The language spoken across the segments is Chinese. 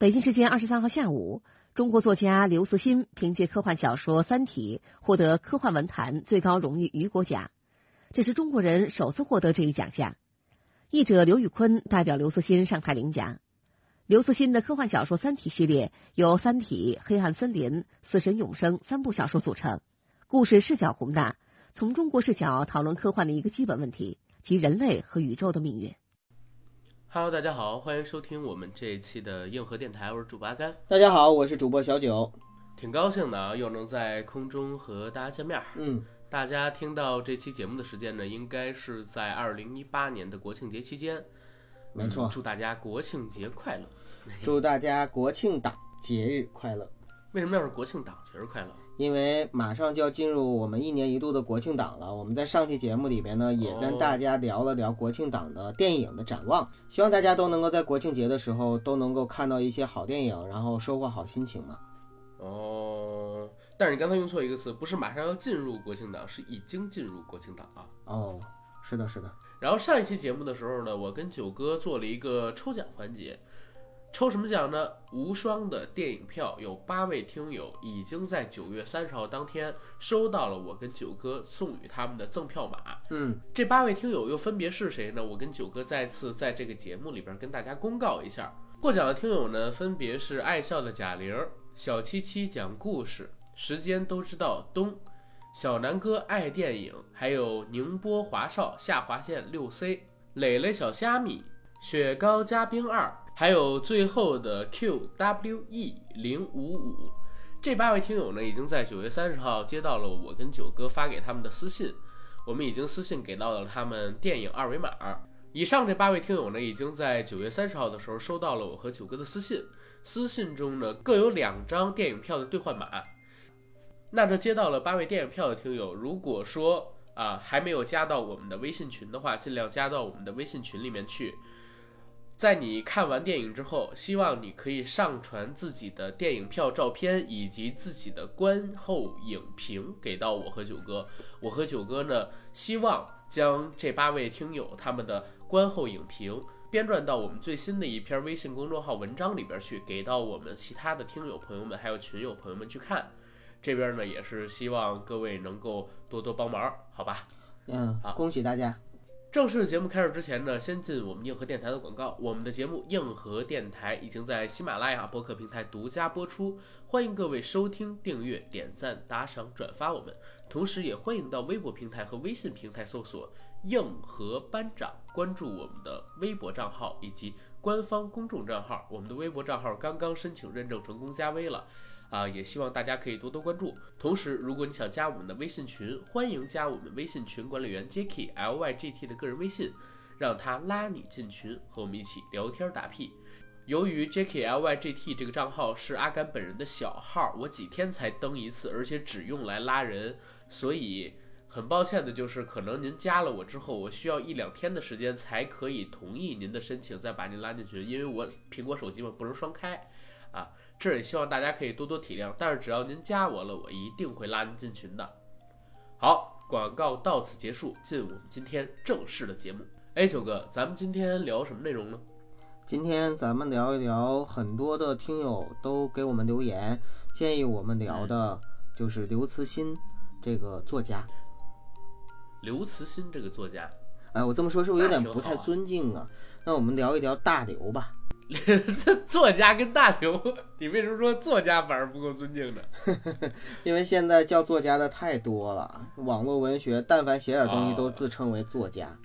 北京时间二十三号下午，中国作家刘慈欣凭借科幻小说《三体》获得科幻文坛最高荣誉雨果奖，这是中国人首次获得这一奖项。译者刘宇坤代表刘慈欣上台领奖。刘慈欣的科幻小说《三体》系列由《三体》《黑暗森林》《死神永生》三部小说组成，故事视角宏大，从中国视角讨论科幻的一个基本问题，即人类和宇宙的命运。Hello，大家好，欢迎收听我们这一期的硬核电台，我是主播阿甘。大家好，我是主播小九。挺高兴的啊，又能在空中和大家见面。嗯，大家听到这期节目的时间呢，应该是在二零一八年的国庆节期间。没错，祝大家国庆节快乐！祝大家国庆档节日快乐！为什么要是国庆档节日快乐？因为马上就要进入我们一年一度的国庆档了。我们在上期节目里边呢，也跟大家聊了聊国庆档的电影的展望。希望大家都能够在国庆节的时候都能够看到一些好电影，然后收获好心情嘛。哦，但是你刚才用错一个词，不是马上要进入国庆档，是已经进入国庆档啊。哦，是的，是的。然后上一期节目的时候呢，我跟九哥做了一个抽奖环节。抽什么奖呢？无双的电影票，有八位听友已经在九月三十号当天收到了我跟九哥送予他们的赠票码。嗯，这八位听友又分别是谁呢？我跟九哥再次在这个节目里边跟大家公告一下，获奖的听友呢，分别是爱笑的贾玲、小七七讲故事、时间都知道东、小南哥爱电影，还有宁波华少下划线六 C、磊磊小虾米、雪糕加冰二。还有最后的 QWE 零五五，这八位听友呢，已经在九月三十号接到了我跟九哥发给他们的私信，我们已经私信给到了他们电影二维码。以上这八位听友呢，已经在九月三十号的时候收到了我和九哥的私信，私信中呢各有两张电影票的兑换码。那这接到了八位电影票的听友，如果说啊还没有加到我们的微信群的话，尽量加到我们的微信群里面去。在你看完电影之后，希望你可以上传自己的电影票照片以及自己的观后影评给到我和九哥。我和九哥呢，希望将这八位听友他们的观后影评编撰到我们最新的一篇微信公众号文章里边去，给到我们其他的听友朋友们还有群友朋友们去看。这边呢，也是希望各位能够多多帮忙，好吧？嗯，好，恭喜大家。正式节目开始之前呢，先进我们硬核电台的广告。我们的节目硬核电台已经在喜马拉雅播客平台独家播出，欢迎各位收听、订阅、点赞、打赏、转发我们。同时，也欢迎到微博平台和微信平台搜索“硬核班长”，关注我们的微博账号以及官方公众账号。我们的微博账号刚刚申请认证成功加微了。啊，也希望大家可以多多关注。同时，如果你想加我们的微信群，欢迎加我们微信群管理员 Jacky L Y G T 的个人微信，让他拉你进群，和我们一起聊天打屁。由于 Jacky L Y G T 这个账号是阿甘本人的小号，我几天才登一次，而且只用来拉人，所以很抱歉的就是，可能您加了我之后，我需要一两天的时间才可以同意您的申请，再把您拉进群，因为我苹果手机嘛不能双开，啊。这也希望大家可以多多体谅，但是只要您加我了，我一定会拉您进群的。好，广告到此结束，进我们今天正式的节目。哎，九哥，咱们今天聊什么内容呢？今天咱们聊一聊，很多的听友都给我们留言，建议我们聊的就是刘慈欣这个作家。刘慈欣这个作家，哎，我这么说是不是有点不太尊敬啊？那我们聊一聊大刘吧。这作家跟大刘，你为什么说作家反而不够尊敬呢？因为现在叫作家的太多了，网络文学，但凡写点东西都自称为作家。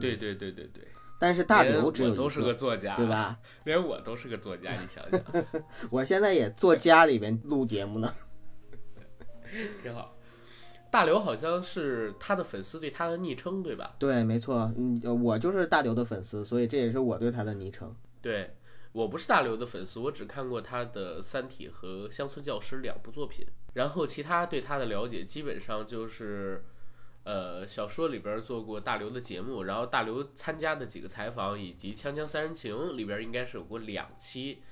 对对对对对。但是大刘只有都是个作家，对吧？连我都是个作家，你想想。我现在也作家里边录节目呢。挺好。大刘好像是他的粉丝对他的昵称，对吧？对，没错。嗯，我就是大刘的粉丝，所以这也是我对他的昵称。对我不是大刘的粉丝，我只看过他的《三体》和《乡村教师》两部作品，然后其他对他的了解基本上就是，呃，小说里边做过大刘的节目，然后大刘参加的几个采访，以及《锵锵三人行》里边应该是有过两期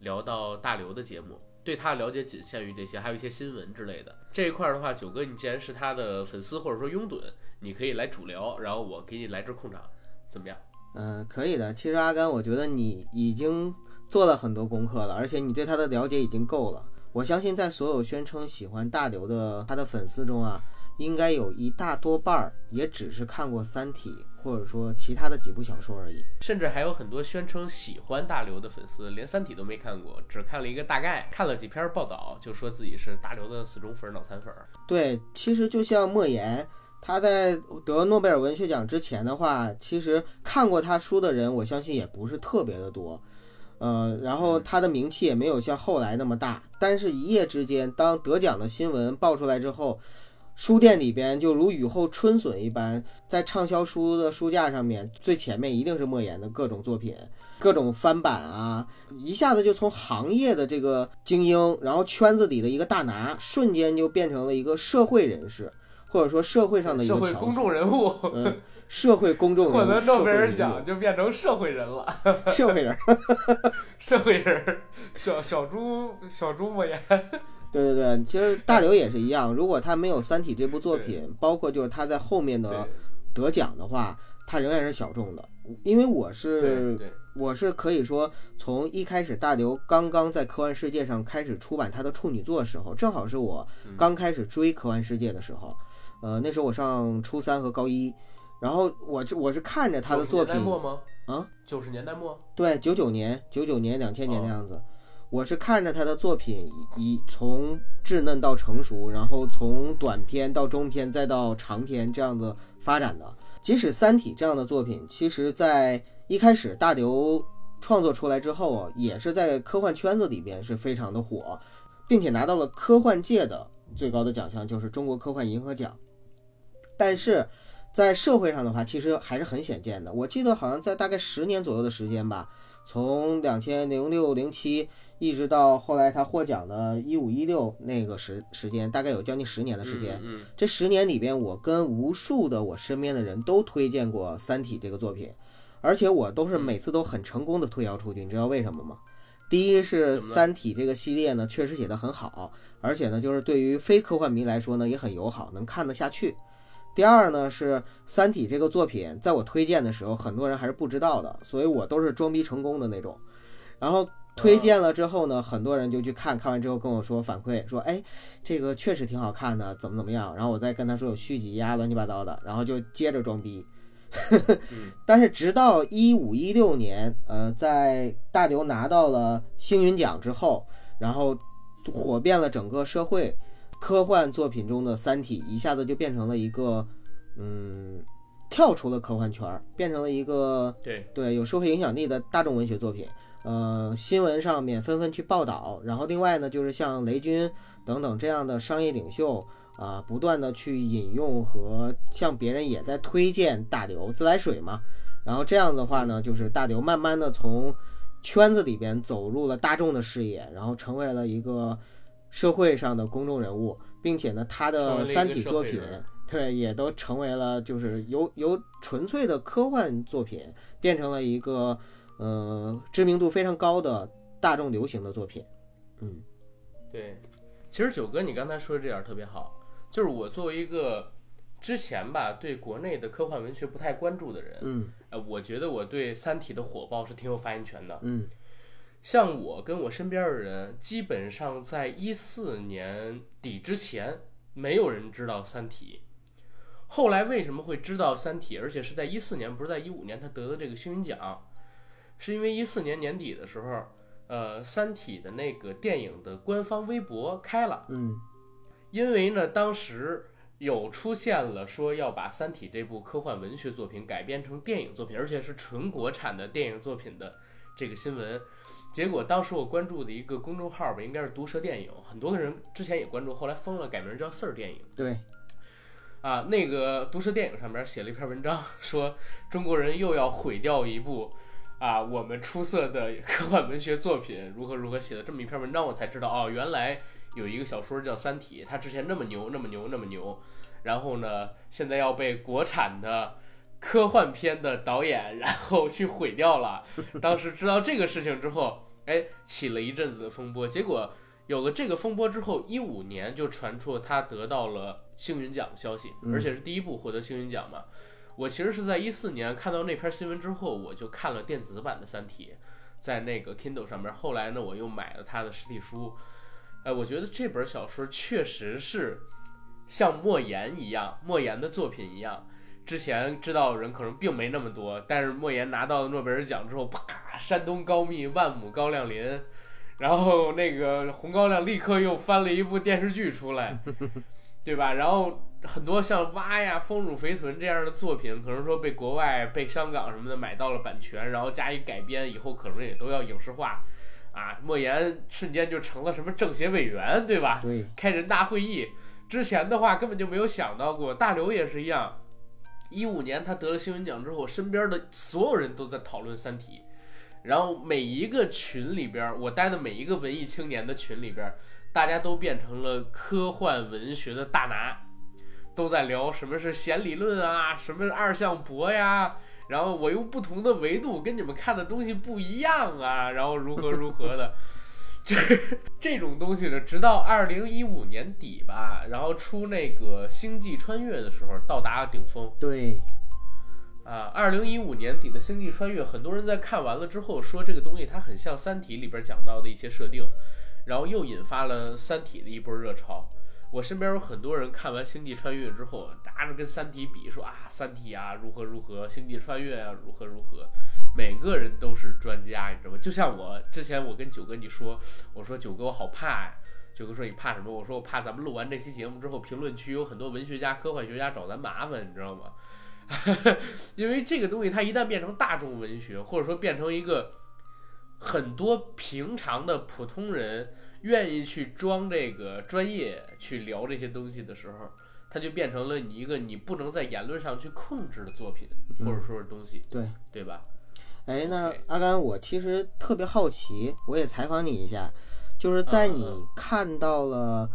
聊到大刘的节目，对他的了解仅限于这些，还有一些新闻之类的。这一块的话，九哥你既然是他的粉丝或者说拥趸，你可以来主聊，然后我给你来这控场，怎么样？嗯，可以的。其实阿甘，我觉得你已经做了很多功课了，而且你对他的了解已经够了。我相信在所有宣称喜欢大刘的他的粉丝中啊，应该有一大多半儿也只是看过《三体》或者说其他的几部小说而已。甚至还有很多宣称喜欢大刘的粉丝，连《三体》都没看过，只看了一个大概，看了几篇报道，就说自己是大刘的死忠粉、脑残粉。对，其实就像莫言，他在得诺贝尔文学奖之前的话，其实看过他书的人，我相信也不是特别的多。呃，然后他的名气也没有像后来那么大，但是，一夜之间，当得奖的新闻爆出来之后，书店里边就如雨后春笋一般，在畅销书的书架上面，最前面一定是莫言的各种作品，各种翻版啊，一下子就从行业的这个精英，然后圈子里的一个大拿，瞬间就变成了一个社会人士，或者说社会上的一个社会公众人物。嗯。社会公众获得诺贝尔奖就变成社会人了，社会人，社会人，小小猪小猪莫言，对对对，其实大刘也是一样，如果他没有《三体》这部作品，包括就是他在后面的得奖的话，他仍然是小众的。因为我是我是可以说从一开始大刘刚刚在科幻世界上开始出版他的处女作的时候，正好是我刚开始追科幻世界的时候，呃，那时候我上初三和高一。然后我这我是看着他的作品末末吗啊，九十年代末，对，九九年、九九年、两千年那样子，我是看着他的作品以从稚嫩到成熟，然后从短篇到中篇再到长篇这样子发展的。即使《三体》这样的作品，其实在一开始大刘创作出来之后啊，也是在科幻圈子里边是非常的火，并且拿到了科幻界的最高的奖项，就是中国科幻银河奖。但是。在社会上的话，其实还是很显见的。我记得好像在大概十年左右的时间吧，从两千零六零七一直到后来他获奖的一五一六那个时时间，大概有将近十年的时间。这十年里边，我跟无数的我身边的人都推荐过《三体》这个作品，而且我都是每次都很成功的推销出去。你知道为什么吗？第一是《三体》这个系列呢，确实写得很好，而且呢，就是对于非科幻迷来说呢，也很友好，能看得下去。第二呢是《三体》这个作品，在我推荐的时候，很多人还是不知道的，所以我都是装逼成功的那种。然后推荐了之后呢，很多人就去看看完之后跟我说反馈说，哎，这个确实挺好看的，怎么怎么样。然后我再跟他说有续集呀，乱七八糟的，然后就接着装逼。但是直到一五一六年，呃，在大刘拿到了星云奖之后，然后火遍了整个社会。科幻作品中的《三体》一下子就变成了一个，嗯，跳出了科幻圈，变成了一个对对有社会影响力的大众文学作品。呃，新闻上面纷纷去报道，然后另外呢，就是像雷军等等这样的商业领袖啊，不断的去引用和向别人也在推荐大刘自来水嘛。然后这样的话呢，就是大刘慢慢的从圈子里边走入了大众的视野，然后成为了一个。社会上的公众人物，并且呢，他的三体作品，对，也都成为了就是由由纯粹的科幻作品变成了一个呃知名度非常高的大众流行的作品。嗯，对，其实九哥你刚才说的这点特别好，就是我作为一个之前吧对国内的科幻文学不太关注的人，嗯，呃，我觉得我对三体的火爆是挺有发言权的，嗯。像我跟我身边的人，基本上在一四年底之前，没有人知道《三体》。后来为什么会知道《三体》，而且是在一四年，不是在一五年他得的这个星云奖，是因为一四年年底的时候，呃，《三体》的那个电影的官方微博开了，嗯，因为呢，当时有出现了说要把《三体》这部科幻文学作品改编成电影作品，而且是纯国产的电影作品的这个新闻。结果当时我关注的一个公众号吧，应该是毒舌电影，很多个人之前也关注，后来封了，改名叫四儿电影。对，啊，那个毒舌电影上面写了一篇文章，说中国人又要毁掉一部啊我们出色的科幻文学作品，如何如何写的这么一篇文章，我才知道哦，原来有一个小说叫《三体》，它之前那么牛，那么牛，那么牛，然后呢，现在要被国产的。科幻片的导演，然后去毁掉了。当时知道这个事情之后，哎，起了一阵子的风波。结果有了这个风波之后，一五年就传出他得到了星云奖的消息，而且是第一部获得星云奖嘛。我其实是在一四年看到那篇新闻之后，我就看了电子版的《三体》，在那个 Kindle 上面。后来呢，我又买了他的实体书。哎，我觉得这本小说确实是像莫言一样，莫言的作品一样。之前知道的人可能并没那么多，但是莫言拿到诺贝尔奖之后，啪，山东高密，万亩高粱林，然后那个红高粱立刻又翻了一部电视剧出来，对吧？然后很多像蛙呀、丰乳肥臀这样的作品，可能说被国外、被香港什么的买到了版权，然后加以改编，以后可能也都要影视化。啊，莫言瞬间就成了什么政协委员，对吧？对，开人大会议之前的话根本就没有想到过。大刘也是一样，一五年他得了新闻奖之后，身边的所有人都在讨论《三体》，然后每一个群里边，我待的每一个文艺青年的群里边，大家都变成了科幻文学的大拿，都在聊什么是弦理论啊，什么二向箔呀。然后我用不同的维度跟你们看的东西不一样啊，然后如何如何的，就是这种东西呢，直到二零一五年底吧，然后出那个《星际穿越》的时候到达顶峰。对，啊，二零一五年底的《星际穿越》，很多人在看完了之后说这个东西它很像《三体》里边讲到的一些设定，然后又引发了《三体》的一波热潮。我身边有很多人看完《星际穿越》之后，拿着跟《三体》比，说啊，《三体》啊如何如何，《星际穿越》啊如何如何，每个人都是专家，你知道吗？就像我之前我跟九哥你说，我说九哥我好怕呀，九哥说你怕什么？我说我怕咱们录完这期节目之后，评论区有很多文学家、科幻学家找咱麻烦，你知道吗？因为这个东西它一旦变成大众文学，或者说变成一个很多平常的普通人。愿意去装这个专业去聊这些东西的时候，它就变成了你一个你不能在言论上去控制的作品，或者说是东西，对对吧？哎，那阿甘，我其实特别好奇，我也采访你一下，就是在你看到了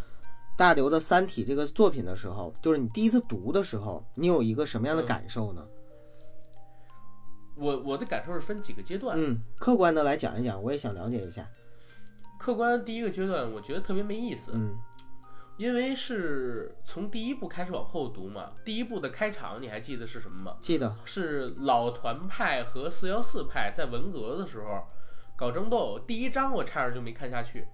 大刘的《三体》这个作品的时候，就是你第一次读的时候，你有一个什么样的感受呢？我我的感受是分几个阶段，嗯，客观的来讲一讲，我也想了解一下。客观第一个阶段，我觉得特别没意思，嗯，因为是从第一部开始往后读嘛。第一部的开场你还记得是什么吗？记得是老团派和四幺四派在文革的时候搞争斗。第一章我差点就没看下去，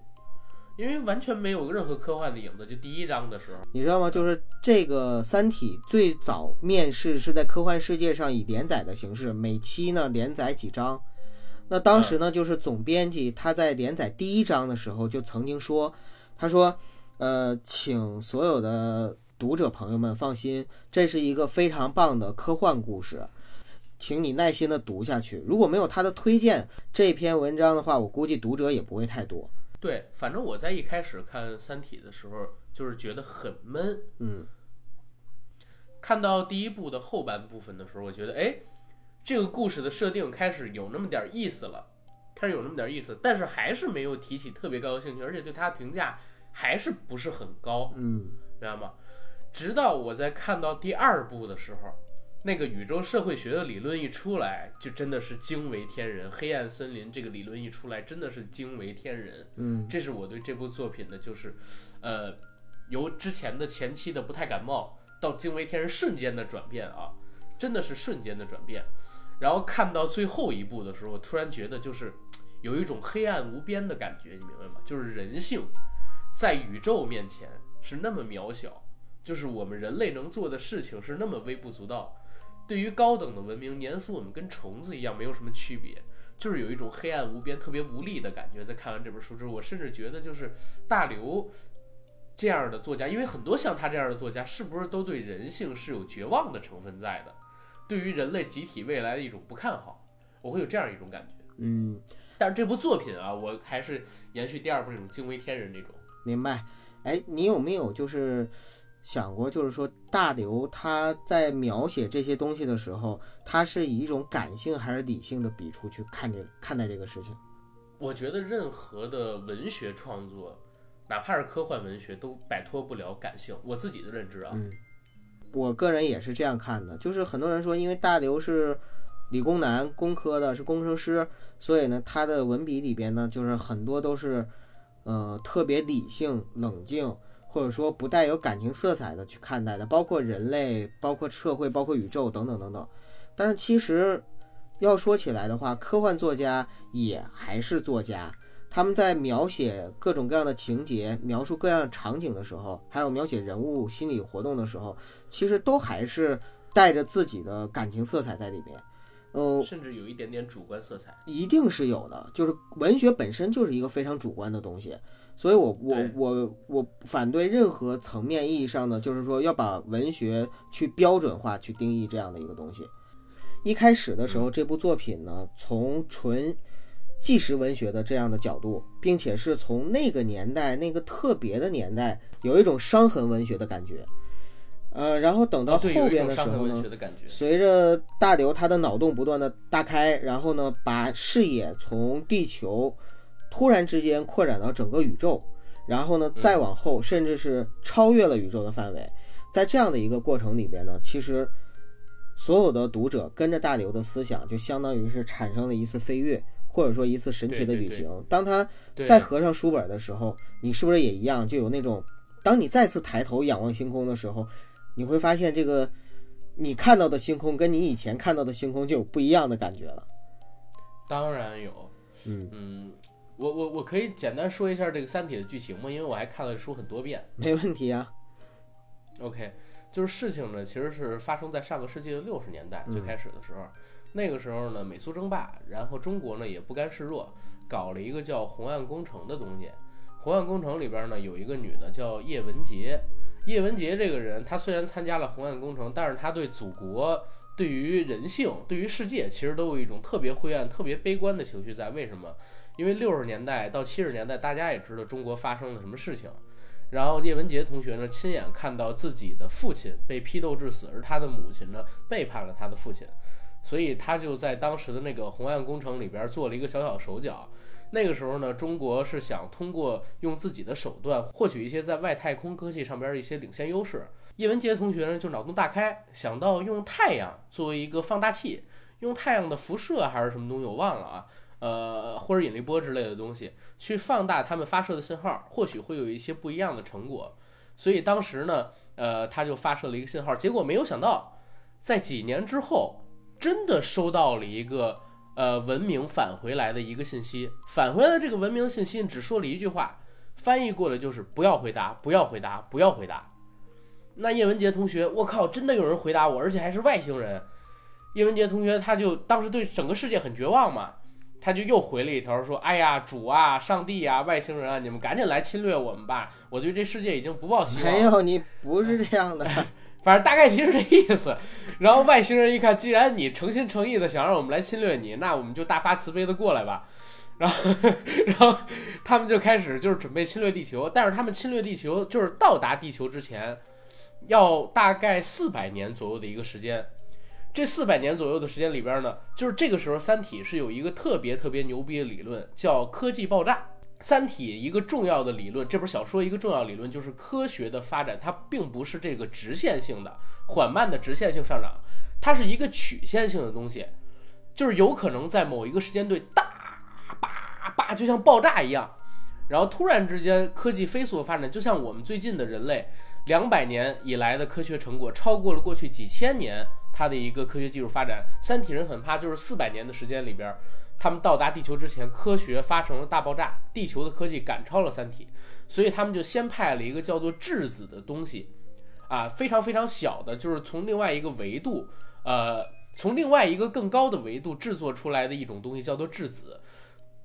因为完全没有任何科幻的影子。就第一章的时候，你知道吗？就是这个《三体》最早面世是在科幻世界上以连载的形式，每期呢连载几章。那当时呢，就是总编辑他在连载第一章的时候就曾经说，他说，呃，请所有的读者朋友们放心，这是一个非常棒的科幻故事，请你耐心的读下去。如果没有他的推荐，这篇文章的话，我估计读者也不会太多。对，反正我在一开始看《三体》的时候，就是觉得很闷。嗯，看到第一部的后半部分的时候，我觉得，哎。这个故事的设定开始有那么点意思了，开始有那么点意思，但是还是没有提起特别高的兴趣，而且对他评价还是不是很高，嗯，明白吗？直到我在看到第二部的时候，那个宇宙社会学的理论一出来，就真的是惊为天人。黑暗森林这个理论一出来，真的是惊为天人。嗯，这是我对这部作品的，就是，呃，由之前的前期的不太感冒到惊为天人瞬间的转变啊，真的是瞬间的转变。然后看到最后一部的时候，我突然觉得就是有一种黑暗无边的感觉，你明白吗？就是人性在宇宙面前是那么渺小，就是我们人类能做的事情是那么微不足道。对于高等的文明，碾死我们跟虫子一样，没有什么区别。就是有一种黑暗无边、特别无力的感觉。在看完这本书之后，我甚至觉得就是大刘这样的作家，因为很多像他这样的作家，是不是都对人性是有绝望的成分在的？对于人类集体未来的一种不看好，我会有这样一种感觉。嗯，但是这部作品啊，我还是延续第二部那种惊为天人那种。明白？哎，你有没有就是想过，就是说大刘他在描写这些东西的时候，他是以一种感性还是理性的笔触去看这看待这个事情？我觉得任何的文学创作，哪怕是科幻文学，都摆脱不了感性。我自己的认知啊。嗯。我个人也是这样看的，就是很多人说，因为大刘是理工男，工科的，是工程师，所以呢，他的文笔里边呢，就是很多都是，呃，特别理性、冷静，或者说不带有感情色彩的去看待的，包括人类，包括社会，包括宇宙等等等等。但是其实，要说起来的话，科幻作家也还是作家。他们在描写各种各样的情节、描述各样场景的时候，还有描写人物心理活动的时候，其实都还是带着自己的感情色彩在里面。呃，甚至有一点点主观色彩。一定是有的，就是文学本身就是一个非常主观的东西，所以我我我我反对任何层面意义上的，就是说要把文学去标准化、去定义这样的一个东西。一开始的时候，这部作品呢，从纯纪实文学的这样的角度，并且是从那个年代、那个特别的年代，有一种伤痕文学的感觉。呃，然后等到后边的时候呢。随着大刘他的脑洞不断的大开，然后呢，把视野从地球突然之间扩展到整个宇宙，然后呢，再往后甚至是超越了宇宙的范围。在这样的一个过程里边呢，其实所有的读者跟着大刘的思想，就相当于是产生了一次飞跃，或者说一次神奇的对对对旅行。当他再合上书本的时候，你是不是也一样，就有那种，当你再次抬头仰望星空的时候，你会发现这个你看到的星空跟你以前看到的星空就有不一样的感觉了。当然有，嗯，嗯，我我我可以简单说一下这个《三体》的剧情吗？因为我还看了书很多遍。没问题啊。OK，就是事情呢，其实是发生在上个世纪的六十年代最开始的时候。那个时候呢，美苏争霸，然后中国呢也不甘示弱，搞了一个叫红岸工程的东西。红岸工程里边呢有一个女的叫叶文洁。叶文洁这个人，他虽然参加了红岸工程，但是他对祖国、对于人性、对于世界，其实都有一种特别灰暗、特别悲观的情绪在。为什么？因为六十年代到七十年代，大家也知道中国发生了什么事情。然后叶文洁同学呢，亲眼看到自己的父亲被批斗致死，而他的母亲呢背叛了他的父亲，所以他就在当时的那个红岸工程里边做了一个小小手脚。那个时候呢，中国是想通过用自己的手段获取一些在外太空科技上边的一些领先优势。叶文洁同学呢就脑洞大开，想到用太阳作为一个放大器，用太阳的辐射还是什么东西我忘了啊，呃或者引力波之类的东西，去放大他们发射的信号，或许会有一些不一样的成果。所以当时呢，呃，他就发射了一个信号，结果没有想到，在几年之后，真的收到了一个呃文明返回来的一个信息。返回来这个文明信息只说了一句话，翻译过来就是不要回答，不要回答，不要回答。那叶文洁同学，我靠，真的有人回答我，而且还是外星人。叶文洁同学他就当时对整个世界很绝望嘛，他就又回了一条说：“哎呀，主啊，上帝呀、外星人啊，你们赶紧来侵略我们吧！我对这世界已经不抱希望了。” 没有，你不是这样的。反正大概其实这意思。然后外星人一看，既然你诚心诚意的想让我们来侵略你，那我们就大发慈悲的过来吧。然后，然后他们就开始就是准备侵略地球，但是他们侵略地球就是到达地球之前，要大概四百年左右的一个时间。这四百年左右的时间里边呢，就是这个时候，《三体》是有一个特别特别牛逼的理论，叫科技爆炸。《三体》一个重要的理论，这本小说一个重要理论就是科学的发展，它并不是这个直线性的、缓慢的直线性上涨，它是一个曲线性的东西，就是有可能在某一个时间段大叭叭，就像爆炸一样，然后突然之间科技飞速的发展，就像我们最近的人类两百年以来的科学成果超过了过去几千年它的一个科学技术发展。三体人很怕就是四百年的时间里边。他们到达地球之前，科学发生了大爆炸，地球的科技赶超了三体，所以他们就先派了一个叫做质子的东西，啊，非常非常小的，就是从另外一个维度，呃，从另外一个更高的维度制作出来的一种东西，叫做质子，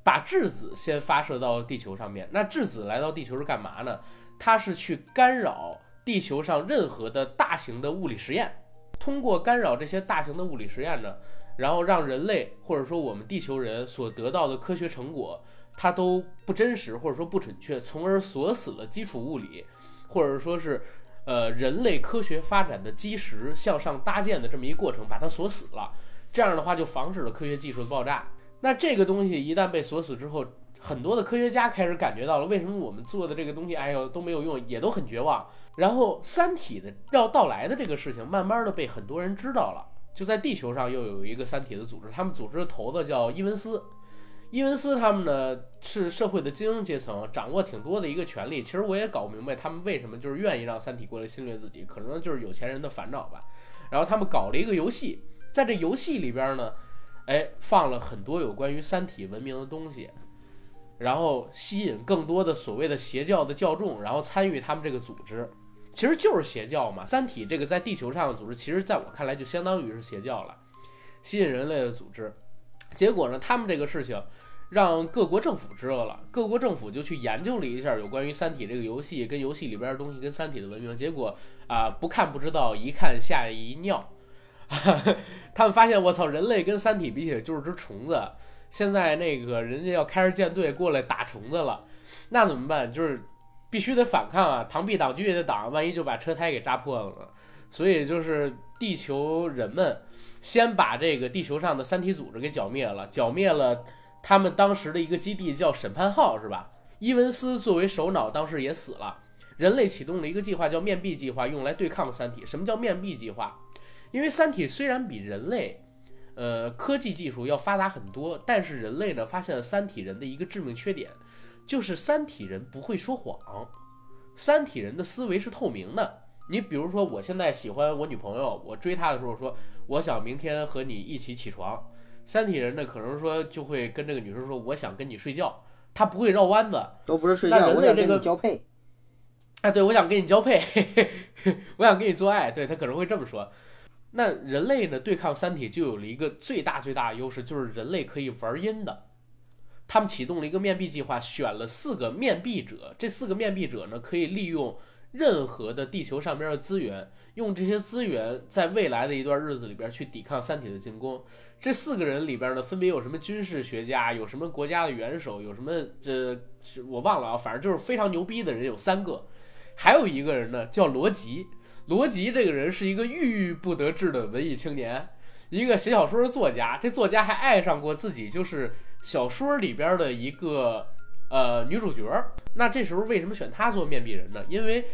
把质子先发射到地球上面。那质子来到地球是干嘛呢？它是去干扰地球上任何的大型的物理实验，通过干扰这些大型的物理实验呢。然后让人类或者说我们地球人所得到的科学成果，它都不真实或者说不准确，从而锁死了基础物理，或者说是呃人类科学发展的基石向上搭建的这么一个过程，把它锁死了。这样的话就防止了科学技术的爆炸。那这个东西一旦被锁死之后，很多的科学家开始感觉到了，为什么我们做的这个东西，哎呦都没有用，也都很绝望。然后《三体》的要到来的这个事情，慢慢的被很多人知道了。就在地球上又有一个三体的组织，他们组织的头子叫伊文斯。伊文斯他们呢是社会的精英阶层，掌握挺多的一个权利。其实我也搞不明白他们为什么就是愿意让三体过来侵略自己，可能就是有钱人的烦恼吧。然后他们搞了一个游戏，在这游戏里边呢，哎，放了很多有关于三体文明的东西，然后吸引更多的所谓的邪教的教众，然后参与他们这个组织，其实就是邪教嘛。三体这个在地球上的组织，其实在我看来就相当于是邪教了，吸引人类的组织。结果呢，他们这个事情让各国政府知道了，各国政府就去研究了一下有关于三体这个游戏跟游戏里边的东西跟三体的文明，结果啊，不看不知道，一看吓一尿。他们发现，我操，人类跟三体比起来就是只虫子。现在那个人家要开着舰队过来打虫子了，那怎么办？就是必须得反抗啊，螳臂挡车也得挡，万一就把车胎给扎破了呢。所以就是地球人们先把这个地球上的三体组织给剿灭了，剿灭了他们当时的一个基地叫审判号，是吧？伊文斯作为首脑，当时也死了。人类启动了一个计划，叫面壁计划，用来对抗三体。什么叫面壁计划？因为三体虽然比人类，呃，科技技术要发达很多，但是人类呢发现了三体人的一个致命缺点，就是三体人不会说谎，三体人的思维是透明的。你比如说，我现在喜欢我女朋友，我追她的时候说，我想明天和你一起起床，三体人呢可能说就会跟这个女生说，我想跟你睡觉，他不会绕弯子，都不是睡觉，我想跟你交配。哎，对，我想跟你交配，我想跟你做爱，对他可能会这么说。那人类呢？对抗三体就有了一个最大最大的优势，就是人类可以玩阴的。他们启动了一个面壁计划，选了四个面壁者。这四个面壁者呢，可以利用任何的地球上边的资源，用这些资源在未来的一段日子里边去抵抗三体的进攻。这四个人里边呢，分别有什么军事学家，有什么国家的元首，有什么这我忘了啊，反正就是非常牛逼的人有三个，还有一个人呢叫罗辑。罗辑这个人是一个郁郁不得志的文艺青年，一个写小说的作家。这作家还爱上过自己就是小说里边的一个呃女主角。那这时候为什么选她做面壁人呢？因为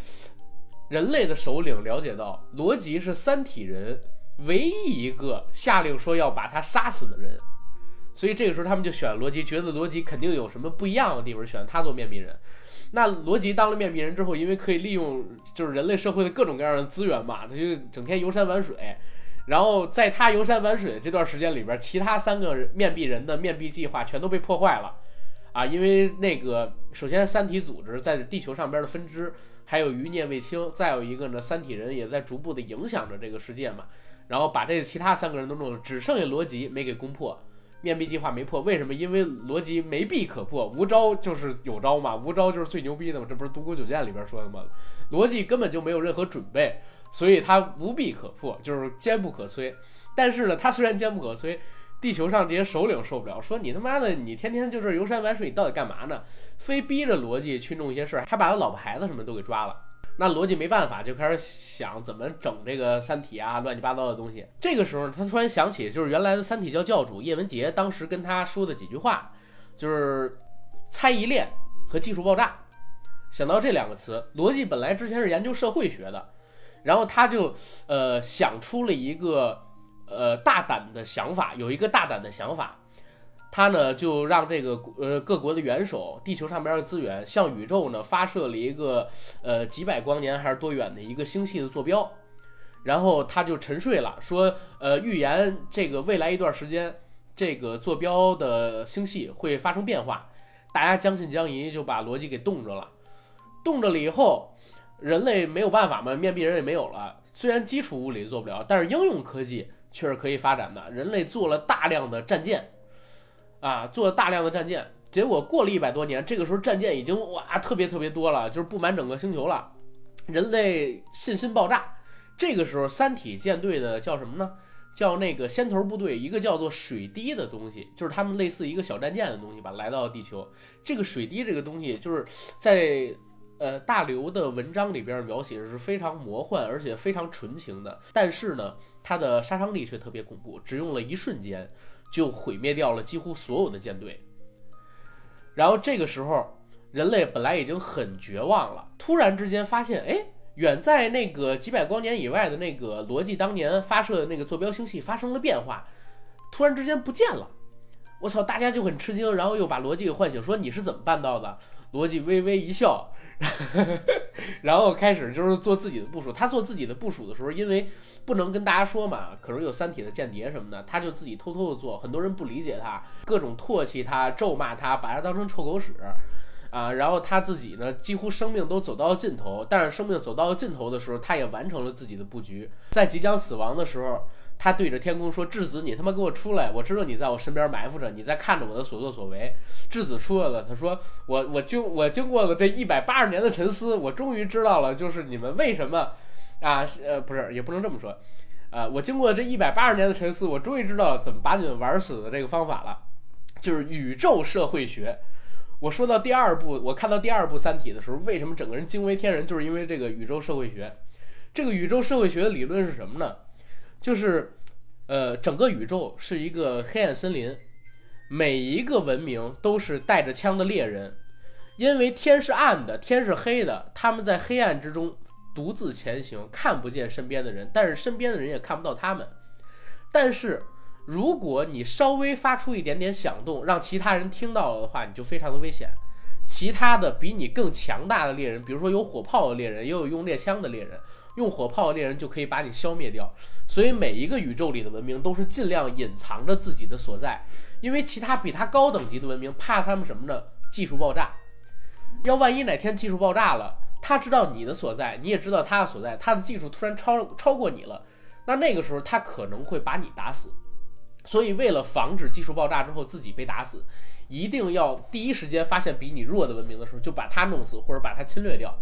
人类的首领了解到罗辑是三体人唯一一个下令说要把他杀死的人，所以这个时候他们就选罗辑，觉得罗辑肯定有什么不一样的地方，选他做面壁人。那罗辑当了面壁人之后，因为可以利用就是人类社会的各种各样的资源嘛，他就整天游山玩水。然后在他游山玩水的这段时间里边，其他三个面壁人的面壁计划全都被破坏了啊！因为那个首先三体组织在地球上边的分支还有余孽未清，再有一个呢，三体人也在逐步的影响着这个世界嘛。然后把这其他三个人都弄了，只剩下罗辑没给攻破。面壁计划没破，为什么？因为逻辑没壁可破，无招就是有招嘛，无招就是最牛逼的嘛，这不是独孤九剑里边说的吗？逻辑根本就没有任何准备，所以他无壁可破，就是坚不可摧。但是呢，他虽然坚不可摧，地球上这些首领受不了，说你他妈的，你天天就是游山玩水，你到底干嘛呢？非逼着逻辑去弄一些事儿，还把他老婆孩子什么都给抓了。那逻辑没办法，就开始想怎么整这个三体啊，乱七八糟的东西。这个时候，他突然想起，就是原来的三体教教主叶文洁当时跟他说的几句话，就是猜疑链和技术爆炸。想到这两个词，逻辑本来之前是研究社会学的，然后他就呃想出了一个呃大胆的想法，有一个大胆的想法。他呢就让这个呃各国的元首，地球上边的资源向宇宙呢发射了一个呃几百光年还是多远的一个星系的坐标，然后他就沉睡了，说呃预言这个未来一段时间这个坐标的星系会发生变化，大家将信将疑就把逻辑给冻着了，冻着了以后，人类没有办法嘛，面壁人也没有了，虽然基础物理做不了，但是应用科技却是可以发展的，人类做了大量的战舰。啊，做了大量的战舰，结果过了一百多年，这个时候战舰已经哇特别特别多了，就是布满整个星球了，人类信心爆炸。这个时候，三体舰队的叫什么呢？叫那个先头部队，一个叫做水滴的东西，就是他们类似一个小战舰的东西吧，来到地球。这个水滴这个东西，就是在呃大刘的文章里边描写是非常魔幻而且非常纯情的，但是呢，它的杀伤力却特别恐怖，只用了一瞬间。就毁灭掉了几乎所有的舰队，然后这个时候，人类本来已经很绝望了，突然之间发现，哎，远在那个几百光年以外的那个逻辑当年发射的那个坐标星系发生了变化，突然之间不见了，我操！大家就很吃惊，然后又把逻辑给唤醒，说你是怎么办到的？罗辑微微一笑，然后开始就是做自己的部署。他做自己的部署的时候，因为不能跟大家说嘛，可能有三体的间谍什么的，他就自己偷偷的做。很多人不理解他，各种唾弃他、咒骂他，把他当成臭狗屎啊。然后他自己呢，几乎生命都走到了尽头，但是生命走到了尽头的时候，他也完成了自己的布局。在即将死亡的时候，他对着天空说：“质子，你他妈给我出来！我知道你在我身边埋伏着，你在看着我的所作所为。”质子出来了，他说：“我我经我经过了这一百八十年的沉思，我终于知道了，就是你们为什么啊？呃，不是，也不能这么说。啊，我经过这一百八十年的沉思，我终于知道怎么把你们玩死的这个方法了，就是宇宙社会学。我说到第二部，我看到第二部《三体》的时候，为什么整个人惊为天人？就是因为这个宇宙社会学。这个宇宙社会学的理论是什么呢？就是，呃，整个宇宙是一个黑暗森林，每一个文明都是带着枪的猎人，因为天是暗的，天是黑的，他们在黑暗之中独自前行，看不见身边的人，但是身边的人也看不到他们。但是，如果你稍微发出一点点响动，让其他人听到了的话，你就非常的危险。其他的比你更强大的猎人，比如说有火炮的猎人，也有用猎枪的猎人，用火炮的猎人就可以把你消灭掉。所以每一个宇宙里的文明都是尽量隐藏着自己的所在，因为其他比他高等级的文明怕他们什么呢？技术爆炸。要万一哪天技术爆炸了，他知道你的所在，你也知道他的所在，他的技术突然超超过你了，那那个时候他可能会把你打死。所以为了防止技术爆炸之后自己被打死，一定要第一时间发现比你弱的文明的时候，就把他弄死或者把他侵略掉。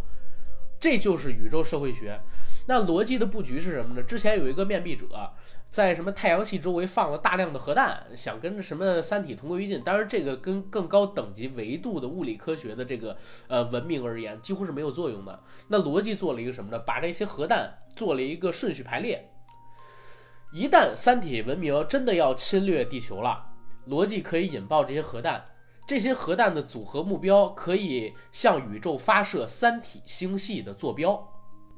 这就是宇宙社会学。那逻辑的布局是什么呢？之前有一个面壁者在什么太阳系周围放了大量的核弹，想跟什么三体同归于尽。当然，这个跟更高等级维度的物理科学的这个呃文明而言，几乎是没有作用的。那逻辑做了一个什么呢？把这些核弹做了一个顺序排列。一旦三体文明真的要侵略地球了，逻辑可以引爆这些核弹。这些核弹的组合目标可以向宇宙发射三体星系的坐标，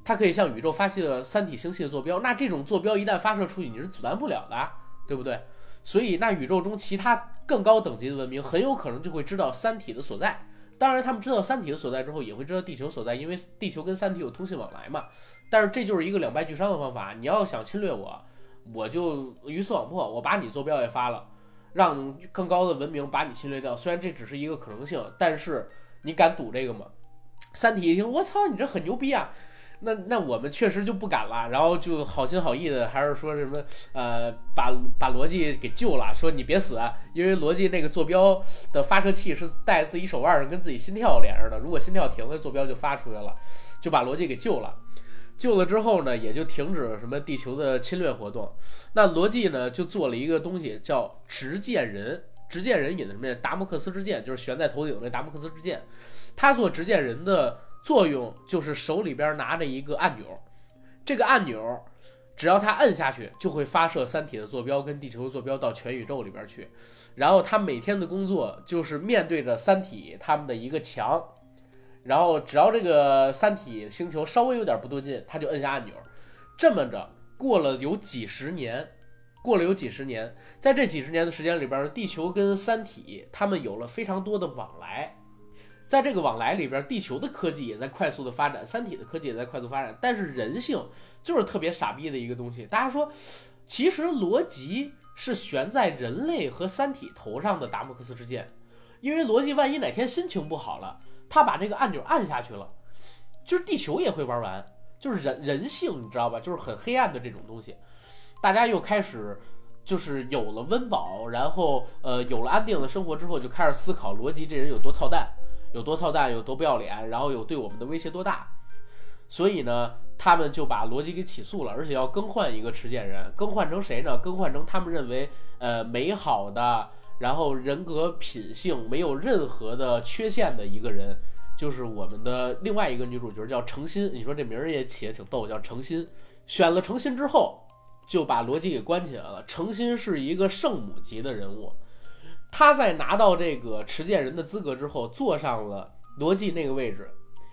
它可以向宇宙发射三体星系的坐标。那这种坐标一旦发射出去，你是阻拦不了的，对不对？所以，那宇宙中其他更高等级的文明很有可能就会知道三体的所在。当然，他们知道三体的所在之后，也会知道地球所在，因为地球跟三体有通信往来嘛。但是这就是一个两败俱伤的方法。你要想侵略我，我就鱼死网破，我把你坐标也发了。让更高的文明把你侵略掉，虽然这只是一个可能性，但是你敢赌这个吗？三体一听，我操，你这很牛逼啊！那那我们确实就不敢了，然后就好心好意的，还是说什么呃，把把逻辑给救了，说你别死，因为逻辑那个坐标的发射器是戴自己手腕上，跟自己心跳连着的，如果心跳停了，坐标就发出来了，就把逻辑给救了。救了之后呢，也就停止了什么地球的侵略活动。那罗辑呢，就做了一个东西叫执剑人。执剑人引的什么呀？达摩克斯之剑，就是悬在头顶的达摩克斯之剑。他做执剑人的作用就是手里边拿着一个按钮，这个按钮只要他摁下去，就会发射三体的坐标跟地球的坐标到全宇宙里边去。然后他每天的工作就是面对着三体他们的一个墙。然后只要这个三体星球稍微有点不对劲，他就摁下按钮。这么着过了有几十年，过了有几十年，在这几十年的时间里边，地球跟三体他们有了非常多的往来。在这个往来里边，地球的科技也在快速的发展，三体的科技也在快速发展。但是人性就是特别傻逼的一个东西。大家说，其实逻辑是悬在人类和三体头上的达摩克斯之剑，因为逻辑万一哪天心情不好了。他把这个按钮按下去了，就是地球也会玩完，就是人人性，你知道吧？就是很黑暗的这种东西，大家又开始就是有了温饱，然后呃有了安定的生活之后，就开始思考逻辑这人有多操蛋，有多操蛋，有多不要脸，然后有对我们的威胁多大。所以呢，他们就把逻辑给起诉了，而且要更换一个持剑人，更换成谁呢？更换成他们认为呃美好的。然后人格品性没有任何的缺陷的一个人，就是我们的另外一个女主角叫程心。你说这名儿也起的挺逗，叫程心。选了程心之后，就把罗辑给关起来了。程心是一个圣母级的人物，他在拿到这个持剑人的资格之后，坐上了罗辑那个位置。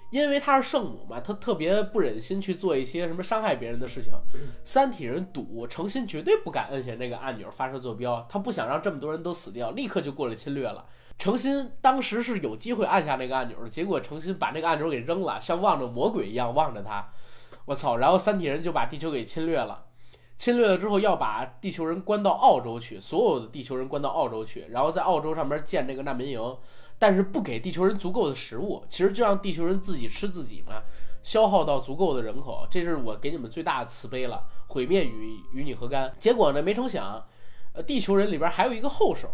因为他是圣母嘛，他特别不忍心去做一些什么伤害别人的事情。三体人赌诚心绝对不敢摁下那个按钮发射坐标，他不想让这么多人都死掉，立刻就过来侵略了。诚心当时是有机会按下那个按钮的，结果诚心把那个按钮给扔了，像望着魔鬼一样望着他。我操！然后三体人就把地球给侵略了，侵略了之后要把地球人关到澳洲去，所有的地球人关到澳洲去，然后在澳洲上面建这个难民营，但是不给地球人足够的食物，其实就让地球人自己吃自己嘛，消耗到足够的人口，这是我给你们最大的慈悲了，毁灭与与你何干？结果呢，没成想，呃，地球人里边还有一个后手。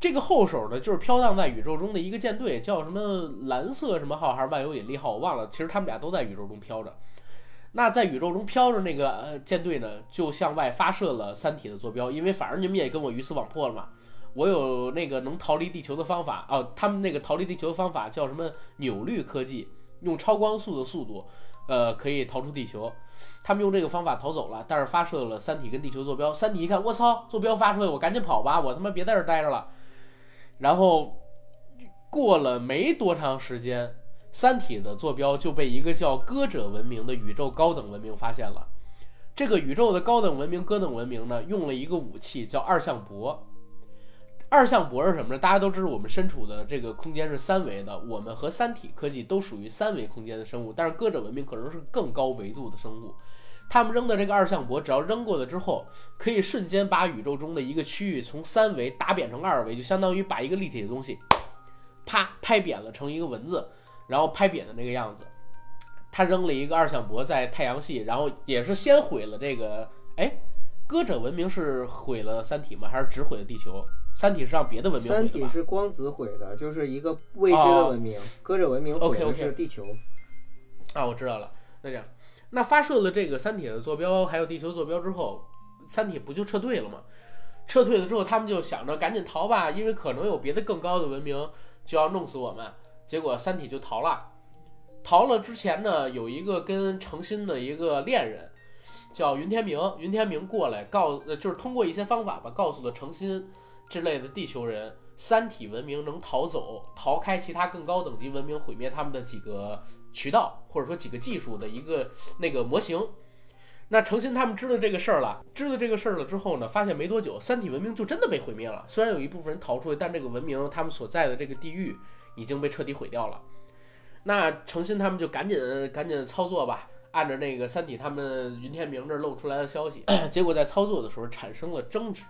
这个后手呢，就是飘荡在宇宙中的一个舰队，叫什么蓝色什么号还是万有引力号，我忘了。其实他们俩都在宇宙中飘着。那在宇宙中飘着那个呃舰队呢，就向外发射了三体的坐标，因为反正你们也跟我鱼死网破了嘛。我有那个能逃离地球的方法哦，他们那个逃离地球的方法叫什么扭率科技，用超光速的速度，呃，可以逃出地球。他们用这个方法逃走了，但是发射了三体跟地球坐标。三体一看，我操，坐标发出来，我赶紧跑吧，我他妈别在这待着了。然后过了没多长时间，三体的坐标就被一个叫歌者文明的宇宙高等文明发现了。这个宇宙的高等文明歌等文明呢，用了一个武器叫二向箔。二向箔是什么呢？大家都知道，我们身处的这个空间是三维的，我们和三体科技都属于三维空间的生物，但是歌者文明可能是更高维度的生物。他们扔的这个二向箔，只要扔过了之后，可以瞬间把宇宙中的一个区域从三维打扁成二维，就相当于把一个立体的东西，啪拍扁了成一个文字，然后拍扁的那个样子。他扔了一个二向箔在太阳系，然后也是先毁了这个。哎，歌者文明是毁了三体吗？还是只毁了地球？三体是让别的文明毁的三体是光子毁的，就是一个未知的文明。歌者文明毁的是地球。啊，我知道了。那这样。那发射了这个三体的坐标，还有地球坐标之后，三体不就撤退了吗？撤退了之后，他们就想着赶紧逃吧，因为可能有别的更高的文明就要弄死我们。结果三体就逃了。逃了之前呢，有一个跟程心的一个恋人叫云天明，云天明过来告，就是通过一些方法吧，告诉了程心之类的地球人，三体文明能逃走，逃开其他更高等级文明毁灭他们的几个。渠道或者说几个技术的一个那个模型，那诚心他们知道这个事儿了，知道这个事儿了之后呢，发现没多久，三体文明就真的被毁灭了。虽然有一部分人逃出来，但这个文明他们所在的这个地域已经被彻底毁掉了。那诚心他们就赶紧赶紧操作吧，按照那个三体他们云天明这露出来的消息，结果在操作的时候产生了争执，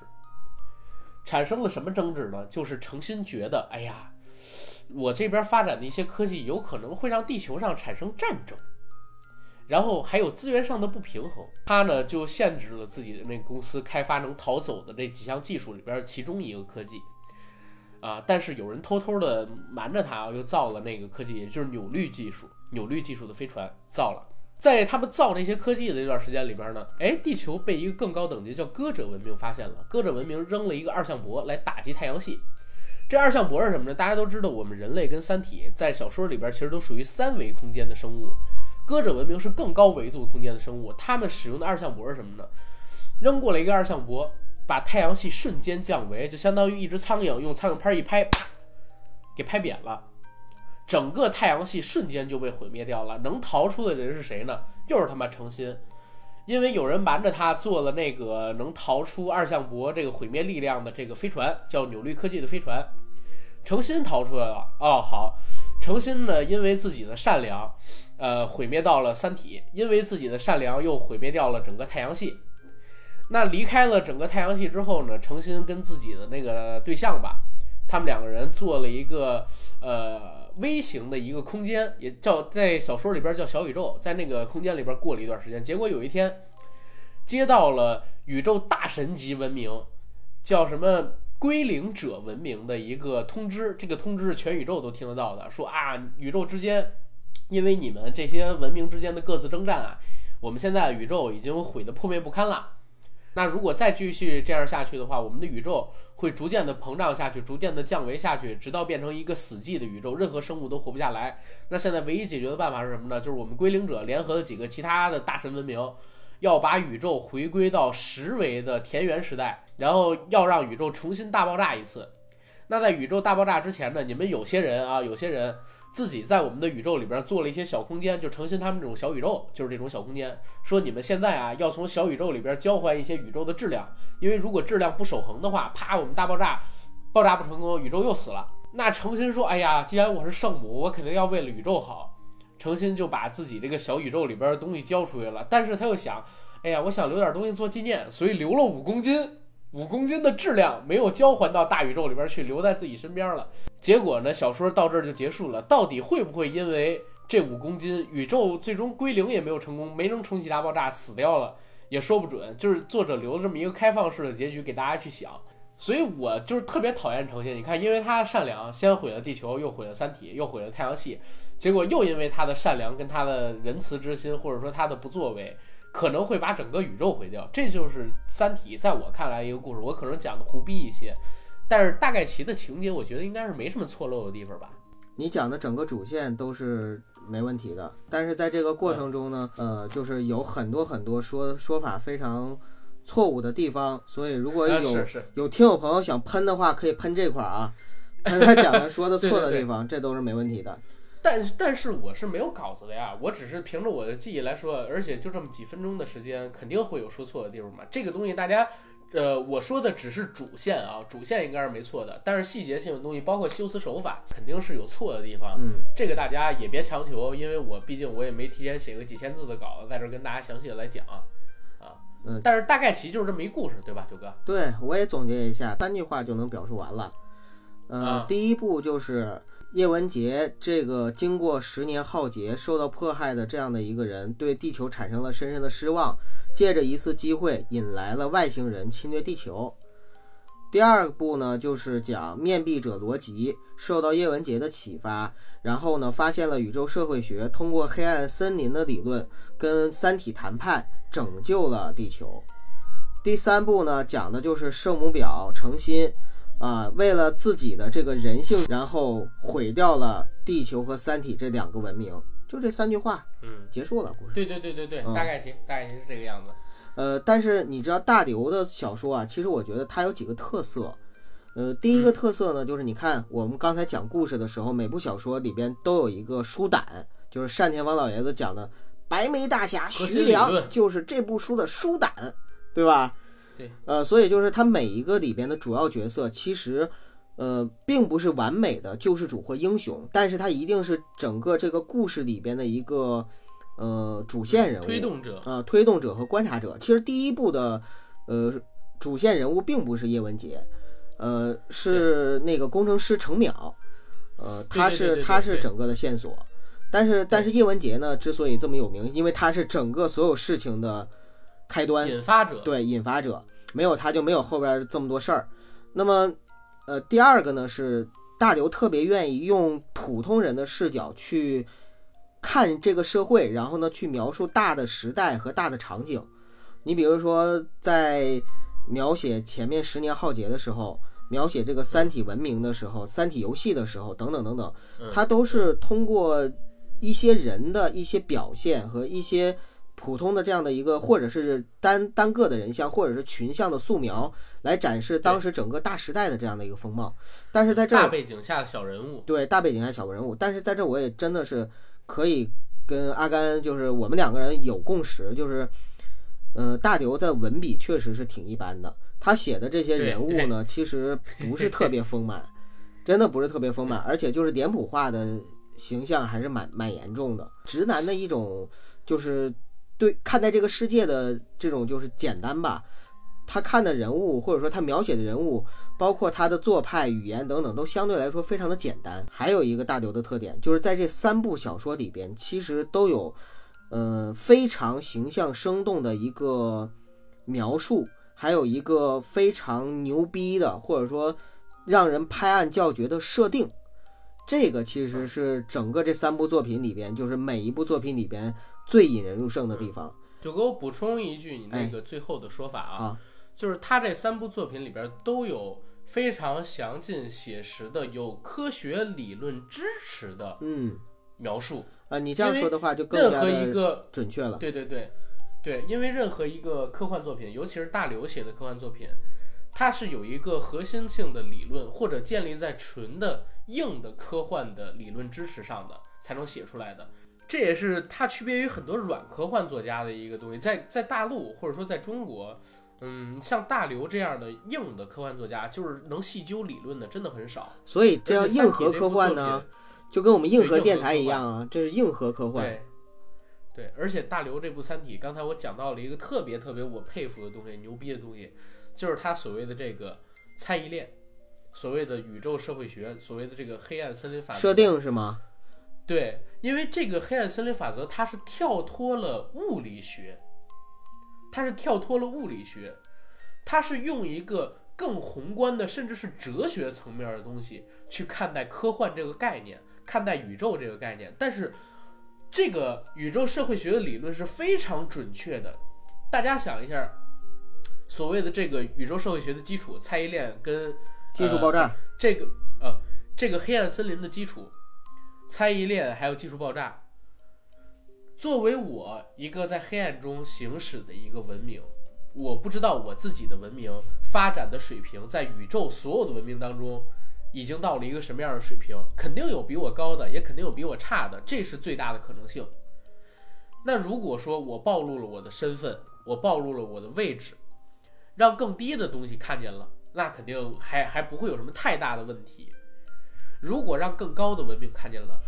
产生了什么争执呢？就是诚心觉得，哎呀。我这边发展的一些科技有可能会让地球上产生战争，然后还有资源上的不平衡，他呢就限制了自己的那公司开发能逃走的这几项技术里边其中一个科技，啊，但是有人偷偷的瞒着他，又造了那个科技，也就是扭率技术，扭率技术的飞船造了，在他们造这些科技的这段时间里边呢，哎，地球被一个更高等级叫歌者文明发现了，歌者文明扔了一个二向箔来打击太阳系。这二向箔是什么呢？大家都知道，我们人类跟三体在小说里边其实都属于三维空间的生物，歌者文明是更高维度空间的生物。他们使用的二向箔是什么呢？扔过来一个二向箔，把太阳系瞬间降维，就相当于一只苍蝇用苍蝇拍一拍，啪给拍扁了，整个太阳系瞬间就被毁灭掉了。能逃出的人是谁呢？又是他妈诚心。因为有人瞒着他做了那个能逃出二向箔这个毁灭力量的这个飞船，叫扭率科技的飞船，诚心逃出来了。哦，好，诚心呢，因为自己的善良，呃，毁灭到了三体，因为自己的善良又毁灭掉了整个太阳系。那离开了整个太阳系之后呢，诚心跟自己的那个对象吧，他们两个人做了一个呃微型的一个空间，也叫在小说里边叫小宇宙，在那个空间里边过了一段时间，结果有一天。接到了宇宙大神级文明，叫什么归零者文明的一个通知，这个通知是全宇宙都听得到的，说啊，宇宙之间，因为你们这些文明之间的各自征战啊，我们现在宇宙已经毁得破灭不堪了。那如果再继续这样下去的话，我们的宇宙会逐渐的膨胀下去，逐渐的降维下去，直到变成一个死寂的宇宙，任何生物都活不下来。那现在唯一解决的办法是什么呢？就是我们归零者联合了几个其他的大神文明。要把宇宙回归到十维的田园时代，然后要让宇宙重新大爆炸一次。那在宇宙大爆炸之前呢？你们有些人啊，有些人自己在我们的宇宙里边做了一些小空间，就诚心他们这种小宇宙，就是这种小空间。说你们现在啊，要从小宇宙里边交换一些宇宙的质量，因为如果质量不守恒的话，啪，我们大爆炸，爆炸不成功，宇宙又死了。那诚心说：“哎呀，既然我是圣母，我肯定要为了宇宙好。”诚心就把自己这个小宇宙里边的东西交出去了。但是他又想：“哎呀，我想留点东西做纪念，所以留了五公斤。五公斤的质量没有交还到大宇宙里边去，留在自己身边了。结果呢，小说到这儿就结束了。到底会不会因为这五公斤，宇宙最终归零也没有成功，没能重启大爆炸，死掉了，也说不准。就是作者留这么一个开放式的结局给大家去想。”所以我就是特别讨厌诚心。你看，因为他善良，先毁了地球，又毁了三体，又毁了太阳系，结果又因为他的善良跟他的仁慈之心，或者说他的不作为，可能会把整个宇宙毁掉。这就是三体在我看来一个故事。我可能讲的胡逼一些，但是大概其的情节，我觉得应该是没什么错漏的地方吧。你讲的整个主线都是没问题的，但是在这个过程中呢，呃，就是有很多很多说说法非常。错误的地方，所以如果有有听友朋友想喷的话，可以喷这块儿啊，喷他讲的说的错的地方，这都是没问题的。但但是我是没有稿子的呀，我只是凭着我的记忆来说，而且就这么几分钟的时间，肯定会有说错的地方嘛。这个东西大家，呃，我说的只是主线啊，主线应该是没错的，但是细节性的东西，包括修辞手法，肯定是有错的地方。嗯，这个大家也别强求，因为我毕竟我也没提前写个几千字的稿子，在这跟大家详细的来讲啊。嗯，但是大概其实就是这么一故事，对吧，九哥？对，我也总结一下，三句话就能表述完了。呃，第一步就是叶文洁这个经过十年浩劫受到迫害的这样的一个人，对地球产生了深深的失望，借着一次机会引来了外星人侵略地球。第二步呢，就是讲面壁者罗辑受到叶文洁的启发，然后呢发现了宇宙社会学，通过黑暗森林的理论跟三体谈判。拯救了地球。第三步呢，讲的就是圣母婊诚心啊，为了自己的这个人性，然后毁掉了地球和三体这两个文明。就这三句话，嗯，结束了故事。对对对对对，大概其大概是这个样子。呃，但是你知道大刘的小说啊，其实我觉得它有几个特色。呃，第一个特色呢，就是你看我们刚才讲故事的时候，每部小说里边都有一个书胆，就是单田芳老爷子讲的。白眉大侠徐良就是这部书的书胆，对吧？对，呃，所以就是他每一个里边的主要角色，其实，呃，并不是完美的救世主或英雄，但是他一定是整个这个故事里边的一个，呃，主线人物、推动者。啊，推动者和观察者。其实第一部的，呃，主线人物并不是叶文洁，呃，是那个工程师程淼，呃，他是他是整个的线索。但是，但是叶文洁呢，之所以这么有名，因为他是整个所有事情的开端、引发者。对，引发者，没有他就没有后边这么多事儿。那么，呃，第二个呢是大刘特别愿意用普通人的视角去看这个社会，然后呢去描述大的时代和大的场景。你比如说，在描写前面十年浩劫的时候，描写这个三体文明的时候，三体游戏的时候，等等等等，他都是通过。一些人的一些表现和一些普通的这样的一个，或者是单单个的人像，或者是群像的素描，来展示当时整个大时代的这样的一个风貌。但是在这大背景下的小人物，对大背景下小人物。但是在这我也真的是可以跟阿甘，就是我们两个人有共识，就是，呃，大刘的文笔确实是挺一般的。他写的这些人物呢，其实不是特别丰满，真的不是特别丰满，而且就是脸谱化的。形象还是蛮蛮严重的，直男的一种就是对看待这个世界的这种就是简单吧。他看的人物或者说他描写的人物，包括他的做派、语言等等，都相对来说非常的简单。还有一个大刘的特点，就是在这三部小说里边，其实都有呃非常形象生动的一个描述，还有一个非常牛逼的或者说让人拍案叫绝的设定。这个其实是整个这三部作品里边，就是每一部作品里边最引人入胜的地方。就给我补充一句，你那个最后的说法啊，就是他这三部作品里边都有非常详尽、写实的、有科学理论支持的嗯描述啊。你这样说的话，就任何一个准确了。对对对对，因为任何一个科幻作品，尤其是大刘写的科幻作品，它是有一个核心性的理论，或者建立在纯的。硬的科幻的理论支持上的才能写出来的，这也是它区别于很多软科幻作家的一个东西。在在大陆或者说在中国，嗯，像大刘这样的硬的科幻作家，就是能细究理论的，真的很少。所以这样硬核科幻呢，就跟我们硬核电台一样啊，这是硬核科幻。对，对，而且大刘这部《三体》，刚才我讲到了一个特别特别我佩服的东西，牛逼的东西，就是他所谓的这个猜疑链，所谓的宇宙社会学，所谓的这个黑暗森林法则设。定是吗？对，因为这个黑暗森林法则，它是跳脱了物理学，它是跳脱了物理学，它是用一个更宏观的，甚至是哲学层面的东西去看待科幻这个概念，看待宇宙这个概念。但是，这个宇宙社会学的理论是非常准确的。大家想一下，所谓的这个宇宙社会学的基础，猜疑链跟技术爆炸，这个呃，这个黑暗森林的基础，猜疑链还有技术爆炸，作为我一个在黑暗中行驶的一个文明，我不知道我自己的文明发展的水平，在宇宙所有的文明当中，已经到了一个什么样的水平？肯定有比我高的，也肯定有比我差的，这是最大的可能性。那如果说我暴露了我的身份，我暴露了我的位置，让更低的东西看见了，那肯定还还不会有什么太大的问题。如果让更高的文明看见了，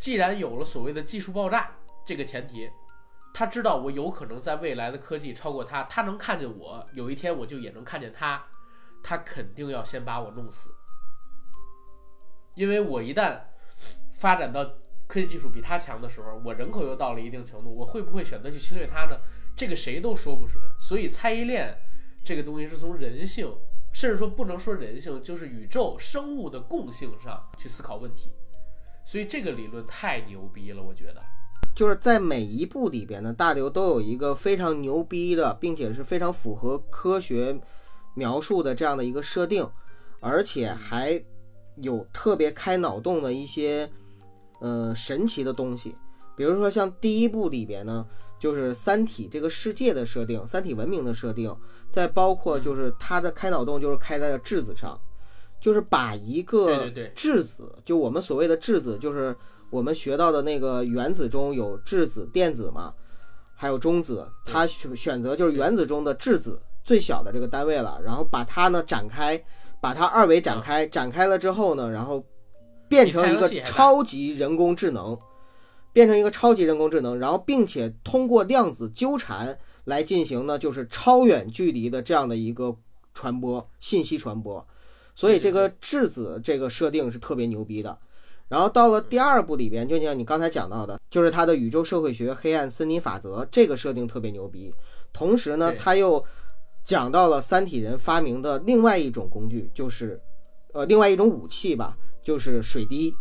既然有了所谓的技术爆炸这个前提，他知道我有可能在未来的科技超过他，他能看见我，有一天我就也能看见他，他肯定要先把我弄死，因为我一旦发展到科技技术比他强的时候，我人口又到了一定程度，我会不会选择去侵略他呢？这个谁都说不准。所以猜疑链这个东西是从人性，甚至说不能说人性，就是宇宙生物的共性上去思考问题。所以这个理论太牛逼了，我觉得。就是在每一部里边呢，大刘都有一个非常牛逼的，并且是非常符合科学描述的这样的一个设定，而且还有特别开脑洞的一些呃神奇的东西。比如说像第一部里边呢，就是《三体》这个世界的设定，《三体》文明的设定，再包括就是它的开脑洞就是开在了质子上，就是把一对个质子，就我们所谓的质子，就是我们学到的那个原子中有质子、电子嘛，还有中子，它选选择就是原子中的质子最小的这个单位了，然后把它呢展开，把它二维展开，展开了之后呢，然后变成一个超级人工智能，变成一个超级人工智能，然后并且通过量子纠缠来进行呢，就是超远距离的这样的一个传播信息传播，所以这个质子这个设定是特别牛逼的。然后到了第二部里边，就像你刚才讲到的，就是它的宇宙社会学黑暗森林法则这个设定特别牛逼。同时呢，对他又讲到了三体人发明的另外一种工具，就是呃另外一种武器吧，就是水滴。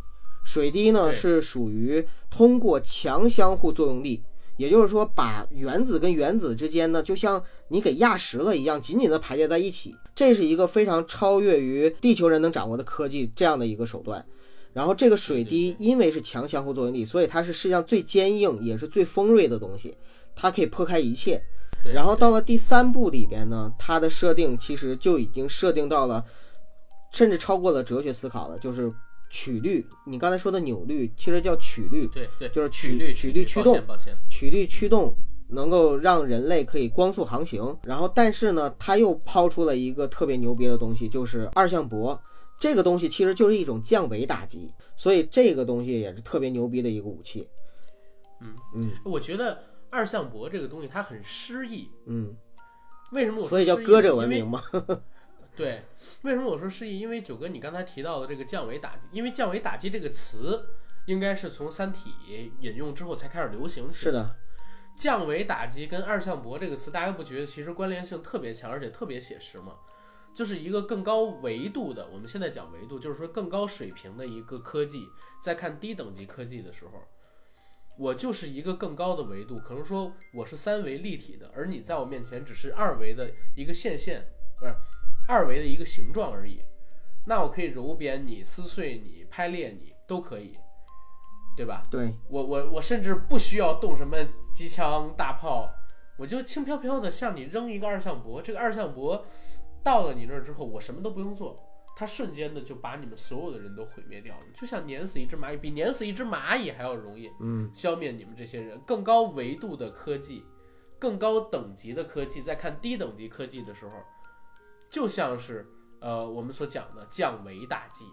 水滴呢是属于通过强相互作用力，也就是说把原子跟原子之间呢，就像你给压实了一样，紧紧的排列在一起。这是一个非常超越于地球人能掌握的科技这样的一个手段。然后这个水滴因为是强相互作用力，所以它是世界上最坚硬也是最锋锐的东西，它可以破开一切。然后到了第三部里边呢，它的设定其实就已经设定到了，甚至超过了哲学思考了，就是曲率。你刚才说的扭率，其实叫曲率，对对，就是曲曲率率曲率驱动抱歉曲率驱动能够让人类可以光速航行。然后，但是呢，它又抛出了一个特别牛逼的东西，就是二向箔。这个东西其实就是一种降维打击，所以这个东西也是特别牛逼的一个武器。嗯嗯我觉得二向箔这个东西它很诗意。嗯，为什么我说所以叫歌者文明嘛。对，为什么我说失意？因为九哥你刚才提到的这个降维打击，因为降维打击这个词应该是从《三体》引用之后才开始流行起来。是的，降维打击跟二向箔这个词，大家不觉得其实关联性特别强，而且特别写实吗？就是一个更高维度的，我们现在讲维度，就是说更高水平的一个科技，在看低等级科技的时候，我就是一个更高的维度，可能说我是三维立体的，而你在我面前只是二维的一个线线，不是二维的一个形状而已。那我可以揉扁你、撕碎你、拍裂你，都可以，对吧？对，我我我甚至不需要动什么机枪大炮，我就轻飘飘的向你扔一个二向箔。这个二向箔到了你那儿之后，我什么都不用做，它瞬间的就把你们所有的人都毁灭掉了，就像碾死一只蚂蚁，比碾死一只蚂蚁还要容易嗯，消灭你们这些人。更高维度的科技更高等级的科技，在看低等级科技的时候，就像是呃我们所讲的降维打击。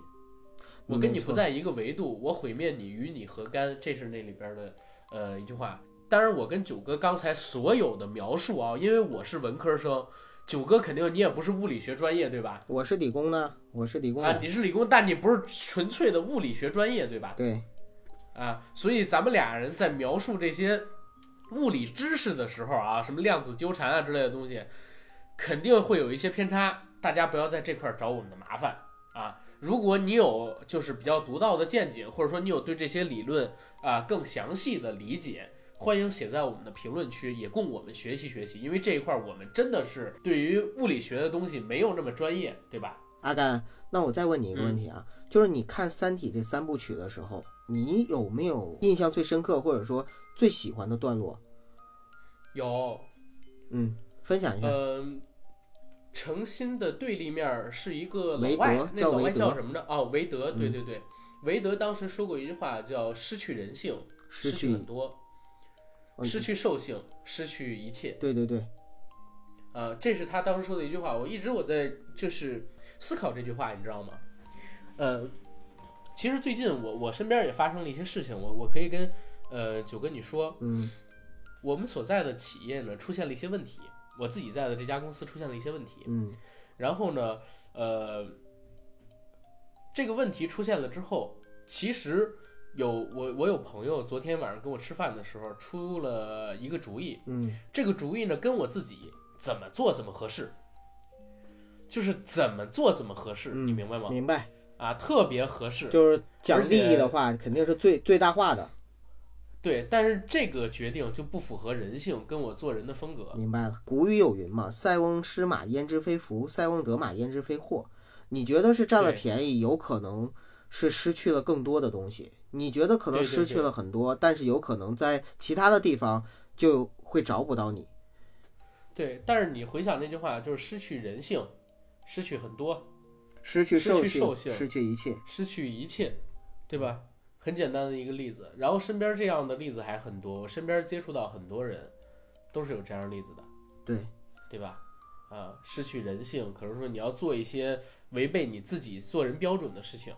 我跟你不在一个维度，我毁灭你，与你何干？这是那里边的呃一句话。当然，我跟九哥刚才所有的描述啊，因为我是文科生，九哥肯定你也不是物理学专业对吧？我是理工的，我是理工啊，你是理工，但你不是纯粹的物理学专业对吧？对，啊，所以咱们俩人在描述这些物理知识的时候啊，什么量子纠缠啊之类的东西，肯定会有一些偏差，大家不要在这块儿找我们的麻烦啊。如果你有就是比较独到的见解，或者说你有对这些理论啊更详细的理解，欢迎写在我们的评论区，也供我们学习学习。因为这一块儿我们真的是对于物理学的东西没有那么专业，对吧？阿甘，那我再问你一个问题啊，就是你看《三体》这三部曲的时候，你有没有印象最深刻或者说最喜欢的段落？有，嗯，分享一下。嗯，诚心的对立面儿是一个老外，那老外叫什么呢？哦，韦德，对嗯对对，韦德当时说过一句话，叫“失去人性，失去很多，哦失去兽性，失去一切”。对对对，呃，这是他当时说的一句话，我一直我在就是思考这句话，你知道吗？呃，其实最近我我身边也发生了一些事情，我我可以跟呃九哥你说，嗯我们所在的企业呢出现了一些问题，我自己在的这家公司出现了一些问题，嗯然后呢，呃，这个问题出现了之后，其实有我我有朋友昨天晚上跟我吃饭的时候出了一个主意，嗯这个主意呢跟我自己怎么做怎么合适，就是怎么做怎么合适，嗯你明白吗？明白，啊，特别合适。就是讲利益的话，肯定是最最大化的。对，但是这个决定就不符合人性，跟我做人的风格。明白了，古语有云嘛，“塞翁失马，焉知非福；塞翁得马，焉知非祸。”你觉得是占了便宜，有可能是失去了更多的东西。你觉得可能失去了很多，但是有可能在其他的地方就会找不到你。对，但是你回想那句话，就是失去人性，失去很多，失去兽性失去一切。失去一切，对吧？很简单的一个例子，然后身边这样的例子还很多，我身边接触到很多人，都是有这样的例子的，对，对吧？啊，失去人性，可能说你要做一些违背你自己做人标准的事情，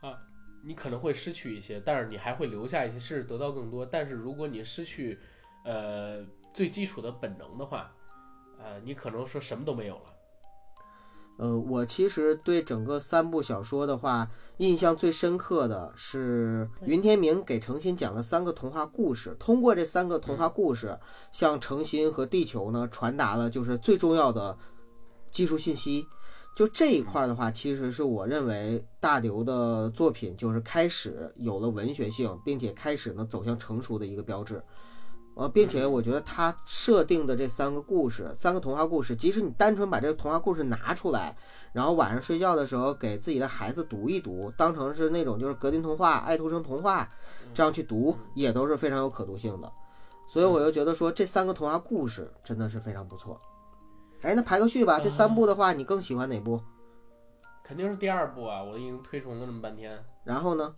啊，你可能会失去一些，但是你还会留下一些，甚至得到更多。但是如果你失去，呃，最基础的本能的话，呃，你可能说什么都没有了。呃，我其实对整个三部小说的话，印象最深刻的是云天明给程心讲了三个童话故事，通过这三个童话故事，向程心和地球呢传达了就是最重要的技术信息。就这一块儿的话，其实是我认为大刘的作品就是开始有了文学性，并且开始呢走向成熟的一个标志。呃，并且我觉得他设定的这三个故事，三个童话故事，即使你单纯把这个童话故事拿出来，然后晚上睡觉的时候给自己的孩子读一读，当成是那种就是格林童话、爱徒生童话这样去读，也都是非常有可读性的。所以我就觉得说这三个童话故事真的是非常不错。哎，那排个序吧，这三部的话，你更喜欢哪部？肯定是第二部啊，我已经推崇了这么半天。然后呢？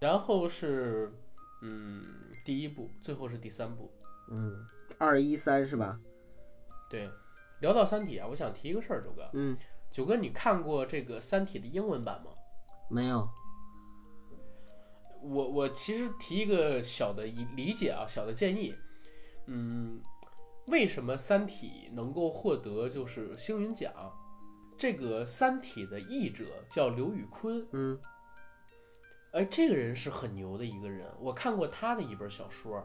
然后是，嗯，第一部，最后是第三部。嗯，二一三是吧？对，聊到《三体》啊，我想提一个事儿，九哥。嗯，九哥，你看过这个《三体》的英文版吗？没有。我我其实提一个小的理理解啊，小的建议。嗯，为什么《三体》能够获得就是星云奖？这个《三体》的译者叫刘宇坤，嗯哎，这个人是很牛的一个人，我看过他的一本小说，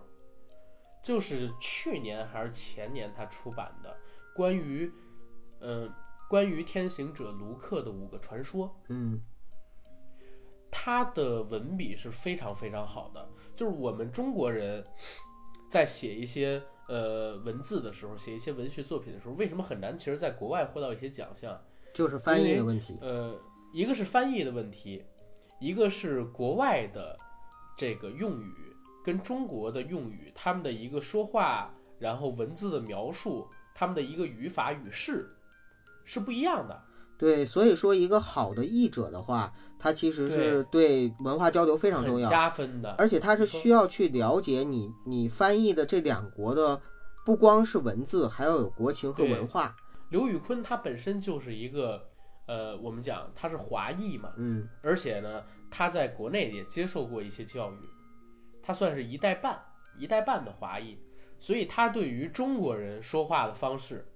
就是去年还是前年他出版的，关于，嗯、关于天行者卢克的五个传说。嗯他的文笔是非常非常好的，就是我们中国人在写一些呃文字的时候，写一些文学作品的时候，为什么很难？其实在国外获到一些奖项，就是翻译的问题。呃，一个是翻译的问题，一个是国外的这个用语跟中国的用语，他们的一个说话，然后文字的描述，他们的一个语法语式是不一样的。对，所以说一个好的译者的话，他其实是对文化交流非常重要，加分的。而且他是需要去了解你你翻译的这两国的不光是文字，还要有国情和文化。刘宇坤他本身就是一个，呃，我们讲他是华裔嘛，嗯而且呢，他在国内也接受过一些教育，他算是一代半一代半的华裔，所以他对于中国人说话的方式、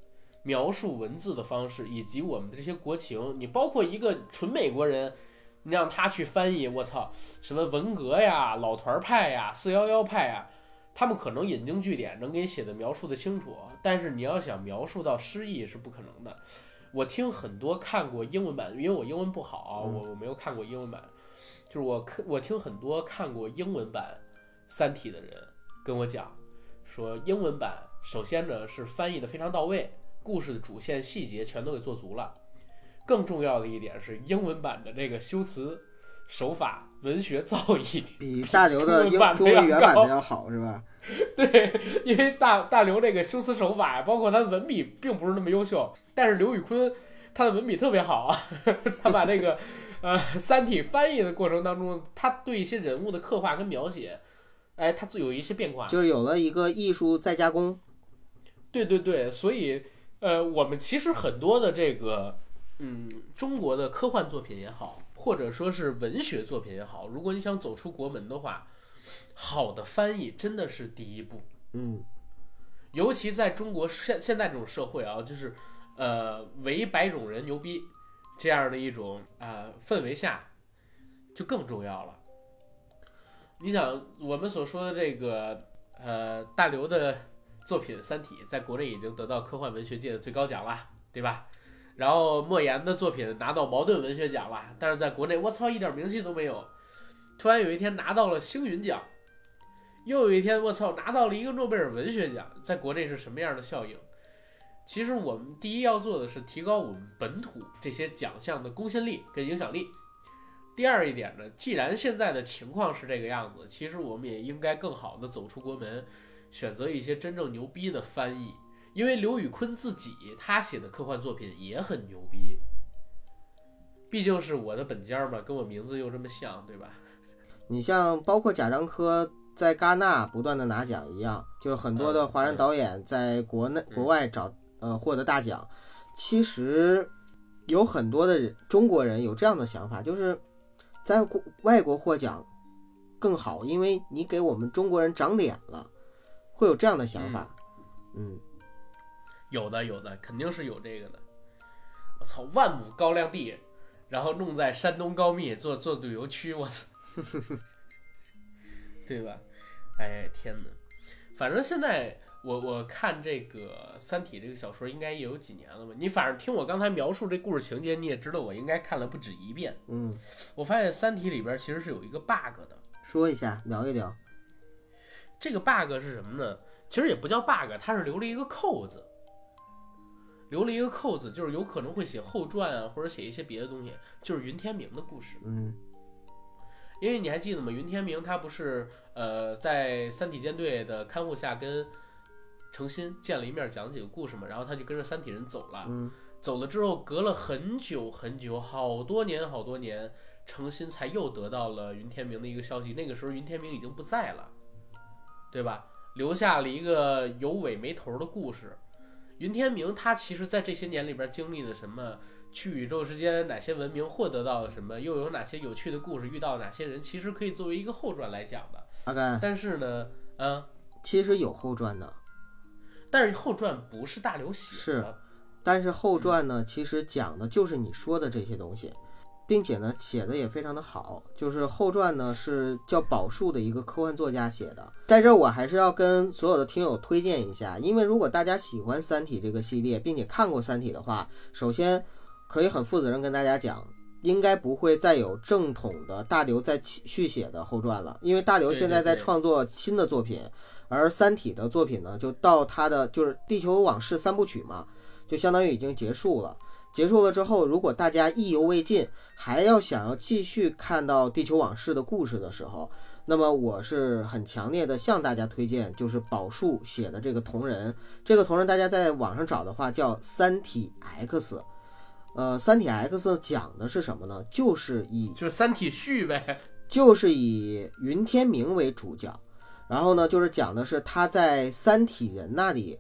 描述文字的方式，以及我们的这些国情，你包括一个纯美国人，你让他去翻译，我操，什么文革呀、老团派呀、四幺幺派呀。他们可能引经据典，能给你写的描述的清楚，但是你要想描述到诗意是不可能的。我听很多看过英文版，因为我英文不好，嗯。我我没有看过英文版，就是我看我听很多看过英文版《三体》的人跟我讲，说英文版首先呢是翻译的非常到位，故事的主线细节全都给做足了，更重要的一点是英文版的这个修辞手法、文学造诣比大刘的英 中文版的中文原版的要好，是吧？对，因为大大刘这个修辞手法，包括他的文笔，并不是那么优秀，但是刘宇坤他的文笔特别好啊，他把这个呃《三体》翻译的过程当中，他对一些人物的刻画跟描写，哎，他有一些变化。就是有了一个艺术再加工。对对对，所以呃，我们其实很多的这个嗯中国的科幻作品也好，或者说是文学作品也好，如果你想走出国门的话，好的翻译真的是第一步。嗯尤其在中国现现在这种社会啊，就是呃唯白种人牛逼这样的一种呃氛围下，就更重要了。你想，我们所说的这个呃大刘的作品《三体》，在国内已经得到科幻文学界的最高奖了，对吧？然后莫言的作品拿到茅盾文学奖了，但是在国内我操一点名气都没有。突然有一天拿到了星云奖，又有一天，我操，拿到了一个诺贝尔文学奖，在国内是什么样的效应？其实我们第一要做的是提高我们本土这些奖项的公信力跟影响力。第二一点呢，既然现在的情况是这个样子，其实我们也应该更好的走出国门，选择一些真正牛逼的翻译。因为刘宇坤自己他写的科幻作品也很牛逼，毕竟是我的本家嘛，跟我名字又这么像，对吧？你像包括贾樟柯在戛纳不断的拿奖一样，就是很多的华人导演在国内、国外找呃获得大奖。其实有很多的人中国人有这样的想法，就是在国外国获奖更好，因为你给我们中国人长脸了，会有这样的想法。嗯，有的，有的，肯定是有这个的。我操，万亩高粱地，然后弄在山东高密做做旅游区，我操，对吧？哎，天哪！反正现在我我看这个《三体》这个小说应该也有几年了吧？你反正听我刚才描述这故事情节，你也知道我应该看了不止一遍。嗯，我发现《三体》里边其实是有一个 bug 的，说一下，聊一聊。这个 bug 是什么呢？其实也不叫 bug，它是留了一个扣子，留了一个扣子，就是有可能会写后传啊，或者写一些别的东西，就是云天明的故事。嗯因为你还记得吗？云天明他不是呃在三体舰队的看护下跟程心见了一面，讲了几个故事嘛，然后他就跟着三体人走了。嗯走了之后，隔了很久很久，好多年好多年，程心才又得到了云天明的一个消息。那个时候云天明已经不在了，对吧？留下了一个有尾没头的故事。云天明他其实在这些年里边经历了什么？去宇宙之间哪些文明获得到了什么？又有哪些有趣的故事？遇到哪些人？其实可以作为一个后传来讲的。阿甘，但是呢，嗯，其实有后传的，但是后传不是大流行是，但是后传呢，其实讲的就是你说的这些东西，并且呢写的也非常的好。就是后传呢是叫宝树的一个科幻作家写的，在这儿我还是要跟所有的听友推荐一下，因为如果大家喜欢《三体》这个系列，并且看过《三体》的话，首先可以很负责任跟大家讲。应该不会再有正统的大刘在续写的后传了，因为大刘现在在创作新的作品，而《三体》的作品呢，就到他的就是《地球往事》三部曲嘛，就相当于已经结束了。结束了之后，如果大家意犹未尽，还要想要继续看到《地球往事》的故事的时候，那么我是很强烈的向大家推荐，就是宝树写的这个同人。这个同人大家在网上找的话叫《三体 X》。呃，《三体 X》讲的是什么呢？就是以就是《三体续》呗，就是以云天明为主角。然后呢，就是讲的是他在三体人那里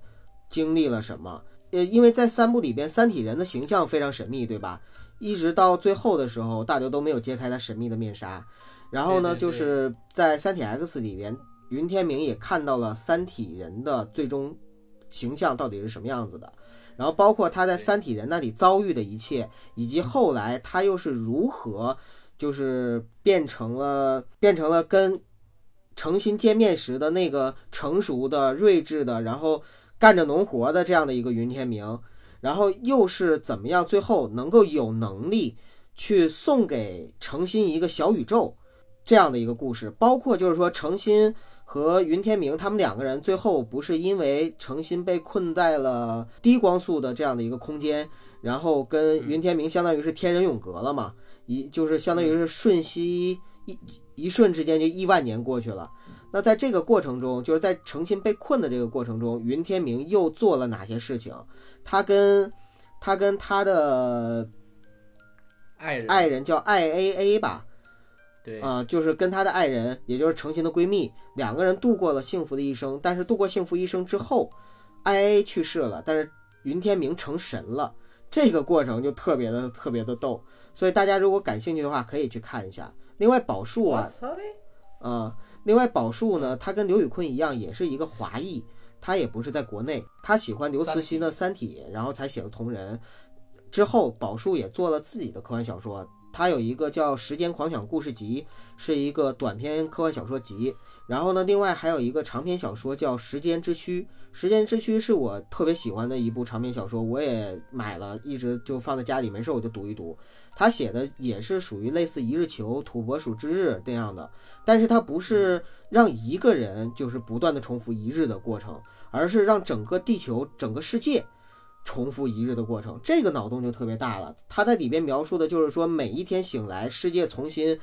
经历了什么。呃，因为在三部里边，三体人的形象非常神秘，对吧？一直到最后的时候，大刘都没有揭开他神秘的面纱。然后呢，对对对就是在《三体 X》里边，云天明也看到了三体人的最终形象到底是什么样子的。然后包括他在三体人那里遭遇的一切，以及后来他又是如何，就是变成了变成了跟诚心见面时的那个成熟的、睿智的，然后干着农活的这样的一个云天明，然后又是怎么样，最后能够有能力去送给诚心一个小宇宙这样的一个故事，包括就是说诚心和云天明他们两个人最后不是因为诚心被困在了低光速的这样的一个空间，然后跟云天明相当于是天人永隔了嘛，一就是相当于是瞬息一一瞬之间就亿万年过去了。那在这个过程中，就是在诚心被困的这个过程中，云天明又做了哪些事情？他跟他跟他的爱人爱人叫爱 A A 吧，对啊、就是跟她的爱人，也就是成心的闺蜜，两个人度过了幸福的一生。但是度过幸福一生之后，I A 去世了，但是云天明成神了，这个过程就特别的特别的逗。所以大家如果感兴趣的话，可以去看一下。另外，宝树啊！啊、另外宝树呢，他跟刘宇坤一样，也是一个华裔，他也不是在国内，他喜欢刘慈欣的《三体》，然后才写了《同人》。之后，宝树也做了自己的科幻小说，他有一个叫《时间狂想故事集》，是一个短篇科幻小说集。然后呢，另外还有一个长篇小说叫《时间之躯》，《时间之躯》是我特别喜欢的一部长篇小说，我也买了，一直就放在家里，没事我就读一读。他写的也是属于类似《一日球》《土拨鼠之日》那样的，但是它不是让一个人就是不断的重复一日的过程，而是让整个地球、整个世界重复一日的过程。这个脑洞就特别大了。他在里边描述的就是说，每一天醒来，世界重新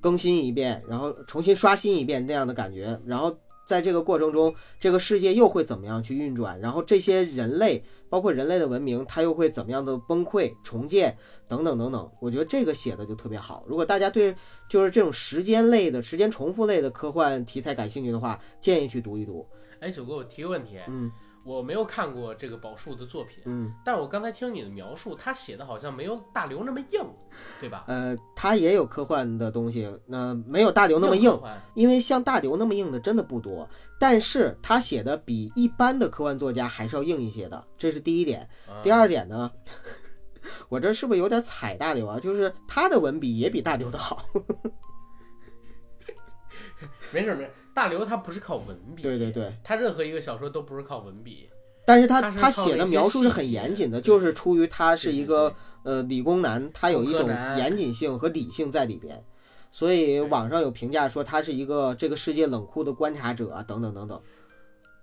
更新一遍，然后重新刷新一遍那样的感觉。然后在这个过程中，这个世界又会怎么样去运转？然后这些人类，包括人类的文明，它又会怎么样的崩溃、重建等等等等。我觉得这个写的就特别好。如果大家对就是这种时间类的、时间重复类的科幻题材感兴趣的话，建议去读一读。哎，九哥，我提个问题，嗯我没有看过这个宝树的作品，嗯，但是我刚才听你的描述，他写的好像没有大刘那么硬，对吧？呃，他也有科幻的东西，那、没有大刘那么硬因为像大刘那么硬的真的不多。但是他写的比一般的科幻作家还是要硬一些的，这是第一点。啊第二点呢，我这是不是有点踩大刘啊？就是他的文笔也比大刘的好。没事没事，大刘他不是靠文笔，对对对，他任何一个小说都不是靠文笔，但是他他写的描述是很严谨的，就是出于他是一个呃理工男，他有一种严谨性和理性在里边。所以网上有评价说他是一个这个世界冷酷的观察者啊，等等等等。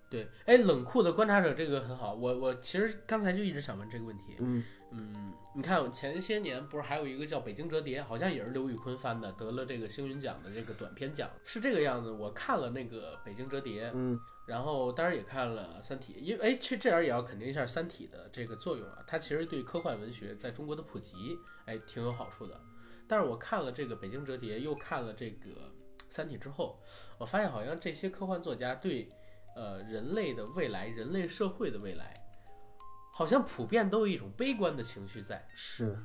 对，哎，冷酷的观察者这个很好，我我其实刚才就一直想问这个问题，嗯嗯，你看前些年不是还有一个叫《北京折叠》，好像也是刘宇坤翻的，得了这个星云奖的这个短片奖，是这个样子。我看了那个《北京折叠》，嗯然后当然也看了《三体》，因为哎，这这点也要肯定一下《三体》的这个作用啊，它其实对科幻文学在中国的普及，哎，挺有好处的。但是我看了这个《北京折叠》，又看了这个《三体》之后，我发现好像这些科幻作家对呃人类的未来、人类社会的未来，好像普遍都有一种悲观的情绪在。是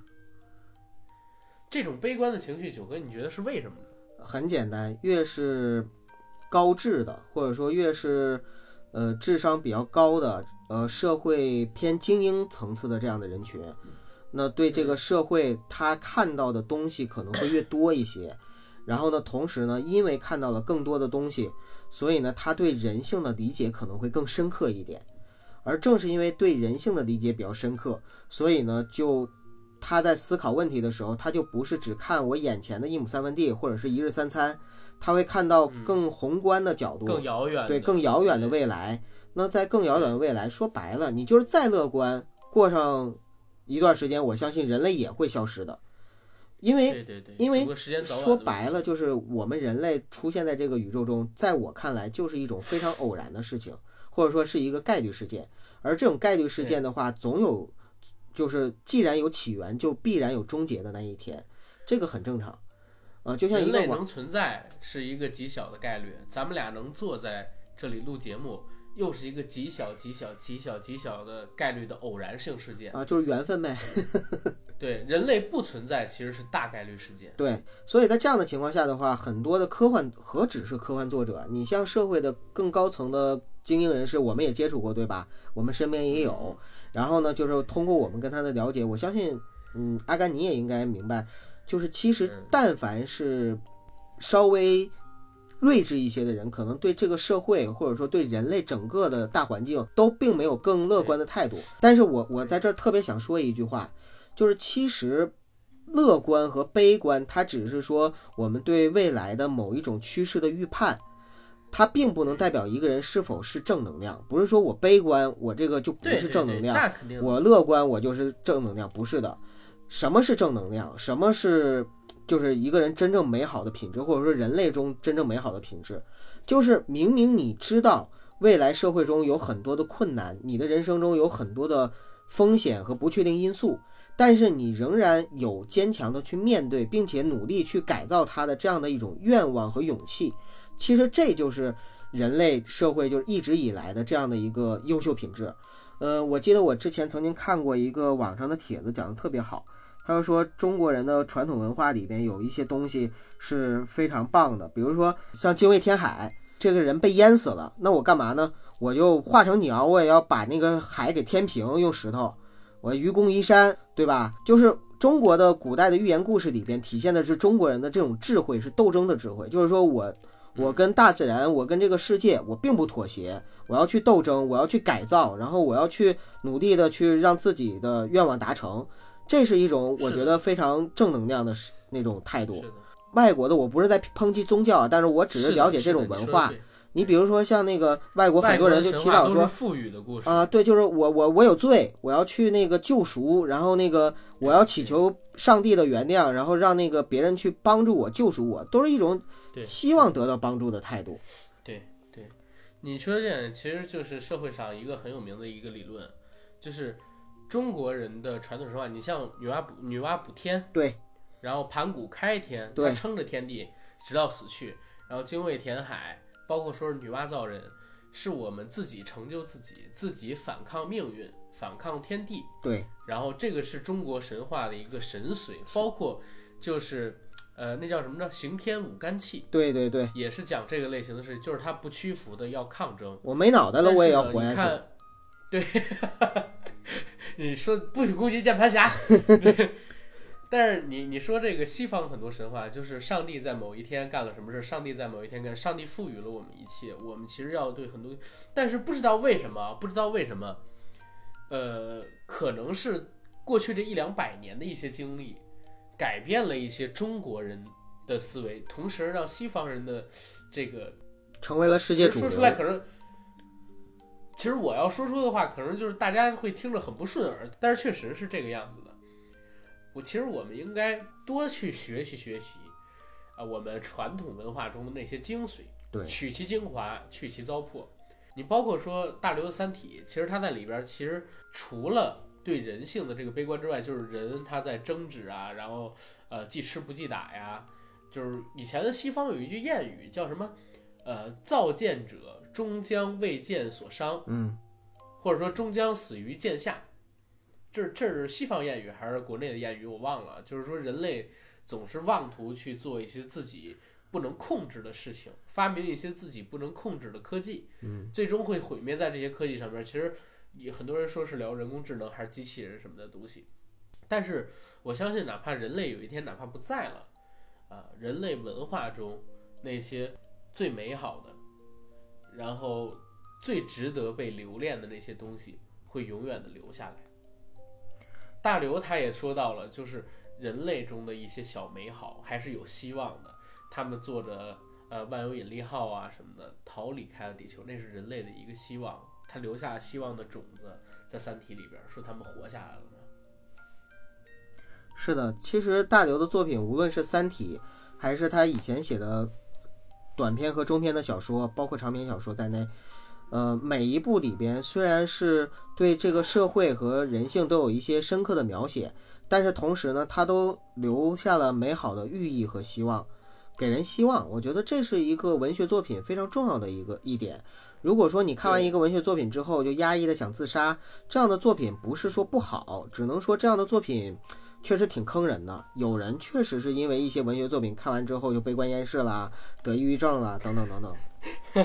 这种悲观的情绪，九哥，你觉得是为什么呢？很简单，越是高智的，或者说越是呃智商比较高的，呃社会偏精英层次的这样的人群，那对这个社会他看到的东西可能会越多一些。然后呢，同时呢，因为看到了更多的东西，所以呢，他对人性的理解可能会更深刻一点。而正是因为对人性的理解比较深刻，所以呢，就他在思考问题的时候，他就不是只看我眼前的一亩三分地或者是一日三餐，他会看到更宏观的角度，更遥远，对更遥远的未来。那在更遥远的未来，说白了，你就是再乐观，过上一段时间，我相信人类也会消失的，因为因为说白了，就是我们人类出现在这个宇宙中，在我看来就是一种非常偶然的事情，或者说是一个概率事件。而这种概率事件的话，总有就是既然有起源，就必然有终结的那一天，这个很正常。呃，就像一人个网类能存在是一个极小的概率，咱们俩能坐在这里录节目，又是一个极小极小极小极小的概率的偶然性事件。啊，就是缘分呗。对，人类不存在其实是大概率事件。对，所以在这样的情况下的话，很多的科幻何止是科幻作者，你像社会的更高层的精英人士，我们也接触过，对吧？我们身边也有。然后呢，就是通过我们跟他的了解，我相信，嗯，阿甘你也应该明白，就是其实嗯但凡是稍微睿智一些的人，可能对这个社会或者说对人类整个的大环境都并没有更乐观的态度。但是我我在这儿特别想说一句话，就是其实乐观和悲观，它只是说我们对未来的某一种趋势的预判。它并不能代表一个人是否是正能量，不是说我悲观，我这个就不是正能量。我乐观，我就是正能量，不是的。什么是正能量？什么是就是一个人真正美好的品质，或者说人类中真正美好的品质？就是明明你知道未来社会中有很多的困难，你的人生中有很多的风险和不确定因素，但是你仍然有坚强的去面对，并且努力去改造它的这样的一种愿望和勇气。其实这就是人类社会就是一直以来的这样的一个优秀品质。呃，我记得我之前曾经看过一个网上的帖子，讲的特别好。他就说中国人的传统文化里边有一些东西是非常棒的，比如说像精卫填海，这个人被淹死了，那我干嘛呢？我就化成鸟，我也要把那个海给填平，用石头，我愚公移山，对吧？就是中国的古代的寓言故事里边体现的是中国人的这种智慧，是斗争的智慧，就是说我我跟大自然，我跟这个世界，我并不妥协，我要去斗争，我要去改造，然后我要去努力的去让自己的愿望达成，这是一种我觉得非常正能量的是那种态度外国的我不是在抨击宗教啊，但是我只是了解这种文化。你比如说像那个外国很多人就祈祷说赋予的故事啊、对，就是我我我有罪，我要去那个救赎，然后那个我要祈求上帝的原谅，然后让那个别人去帮助我救赎我，都是一种对希望得到帮助的态度。对对，你说这点其实就是社会上一个很有名的一个理论，就是中国人的传统神话。你像女娲补女娲补天，对，然后盘古开天，对他撑着天地直到死去，然后精卫填海，包括说是女娲造人，是我们自己成就自己，自己反抗命运，反抗天地。对，然后这个是中国神话的一个神髓，包括就是呃那叫什么呢？刑天舞干气。对对对，也是讲这个类型的事，就是他不屈服的要抗争。我没脑袋了，我也要活下去。看，对，你说不许攻击键盘侠。对 但是你你说这个西方很多神话，就是上帝在某一天干了什么事，上帝在某一天干，上帝赋予了我们一切，我们其实要对很多，但是不知道为什么，不知道为什么，呃，可能是过去这一两百年的一些经历，改变了一些中国人的思维，同时让西方人的这个成为了世界主流说出。来可能，其实我要说出的话，可能就是大家会听着很不顺耳，但是确实是这个样子的。我其实我们应该多去学习学习啊，我们传统文化中的那些精髓，对取其精华，去其糟粕。你包括说大刘的《三体》，其实他在里边其实除了对人性的这个悲观之外，就是人他在争执啊，然后呃记吃不记打呀，就是以前的西方有一句谚语叫什么？呃，造剑者终将为剑所伤，嗯，或者说终将死于剑下。这这是西方谚语还是国内的谚语？我忘了。就是说，人类总是妄图去做一些自己不能控制的事情，发明一些自己不能控制的科技，嗯，最终会毁灭在这些科技上面。其实也很多人说是聊人工智能还是机器人什么的东西，但是我相信，哪怕人类有一天哪怕不在了，啊，人类文化中那些最美好的，然后最值得被留恋的那些东西，会永远的留下来。大刘他也说到了，就是人类中的一些小美好还是有希望的。他们坐着呃万有引力号啊什么的逃离开了地球，那是人类的一个希望。他留下希望的种子，在《三体》里边说他们活下来了。是的，其实大刘的作品，无论是《三体》，还是他以前写的短篇和中篇的小说，包括长篇小说在内，呃，每一部里边虽然是对这个社会和人性都有一些深刻的描写，但是同时呢，他都留下了美好的寓意和希望。给人希望。我觉得这是一个文学作品非常重要的一个一点。如果说你看完一个文学作品之后就压抑的想自杀，这样的作品不是说不好，只能说这样的作品确实挺坑人的。有人确实是因为一些文学作品看完之后就悲观厌世啦，得抑郁症啦，等等等等。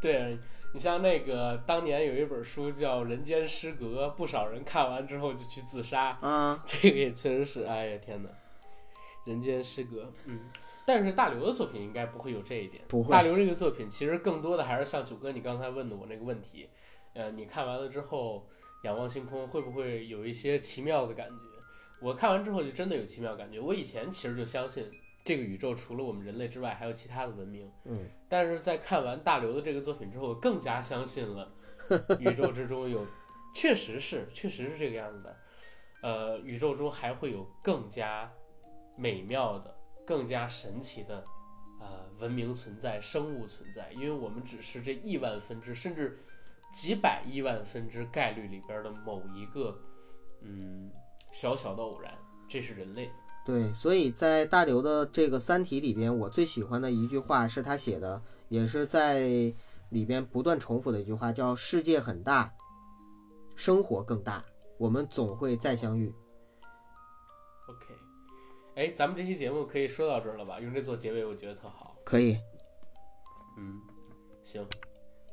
对你像那个当年有一本书叫《人间失格》，不少人看完之后就去自杀啊，这个也确实是，哎呀天哪，《人间失格》嗯。但是大刘的作品应该不会有这一点。不会。大刘这个作品其实更多的还是像九哥你刚才问的我那个问题，呃，你看完了之后仰望星空会不会有一些奇妙的感觉？我看完之后就真的有奇妙感觉。我以前其实就相信这个宇宙除了我们人类之外还有其他的文明。嗯。但是在看完大刘的这个作品之后，我更加相信了 宇宙之中有，确实是，确实是这个样子的。呃，宇宙中还会有更加美妙的。更加神奇的，呃，文明存在，生物存在，因为我们只是这亿万分之，甚至几百亿万分之概率里边的某一个，嗯，小小的偶然，这是人类。对，所以在大刘的这个《三体》里边，我最喜欢的一句话是他写的，也是在里边不断重复的一句话，叫“世界很大，生活更大，我们总会再相遇。”哎，咱们这期节目可以说到这儿了吧？用这做结尾，我觉得特好。可以。嗯，行，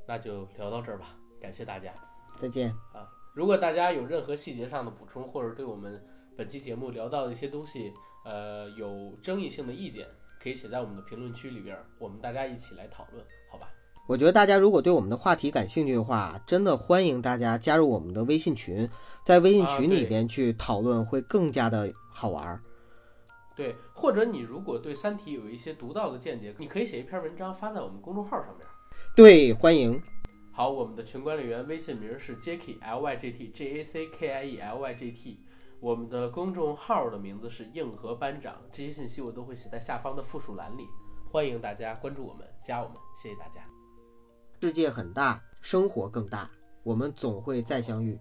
那就聊到这儿吧。感谢大家，再见啊！如果大家有任何细节上的补充，或者对我们本期节目聊到的一些东西，呃，有争议性的意见，可以写在我们的评论区里边，我们大家一起来讨论，好吧？我觉得大家如果对我们的话题感兴趣的话，真的欢迎大家加入我们的微信群，在微信群里边去讨论，会更加的好玩。对，或者你如果对《三体》有一些独到的见解，你可以写一篇文章发在我们公众号上面。对，欢迎。好，我们的群管理员微信名是 Jackie L Y J T J A C K I E L Y J T，我们的公众号的名字是硬核班长。这些信息我都会写在下方的附属栏里，欢迎大家关注我们，加我们，谢谢大家。世界很大，生活更大，我们总会再相遇。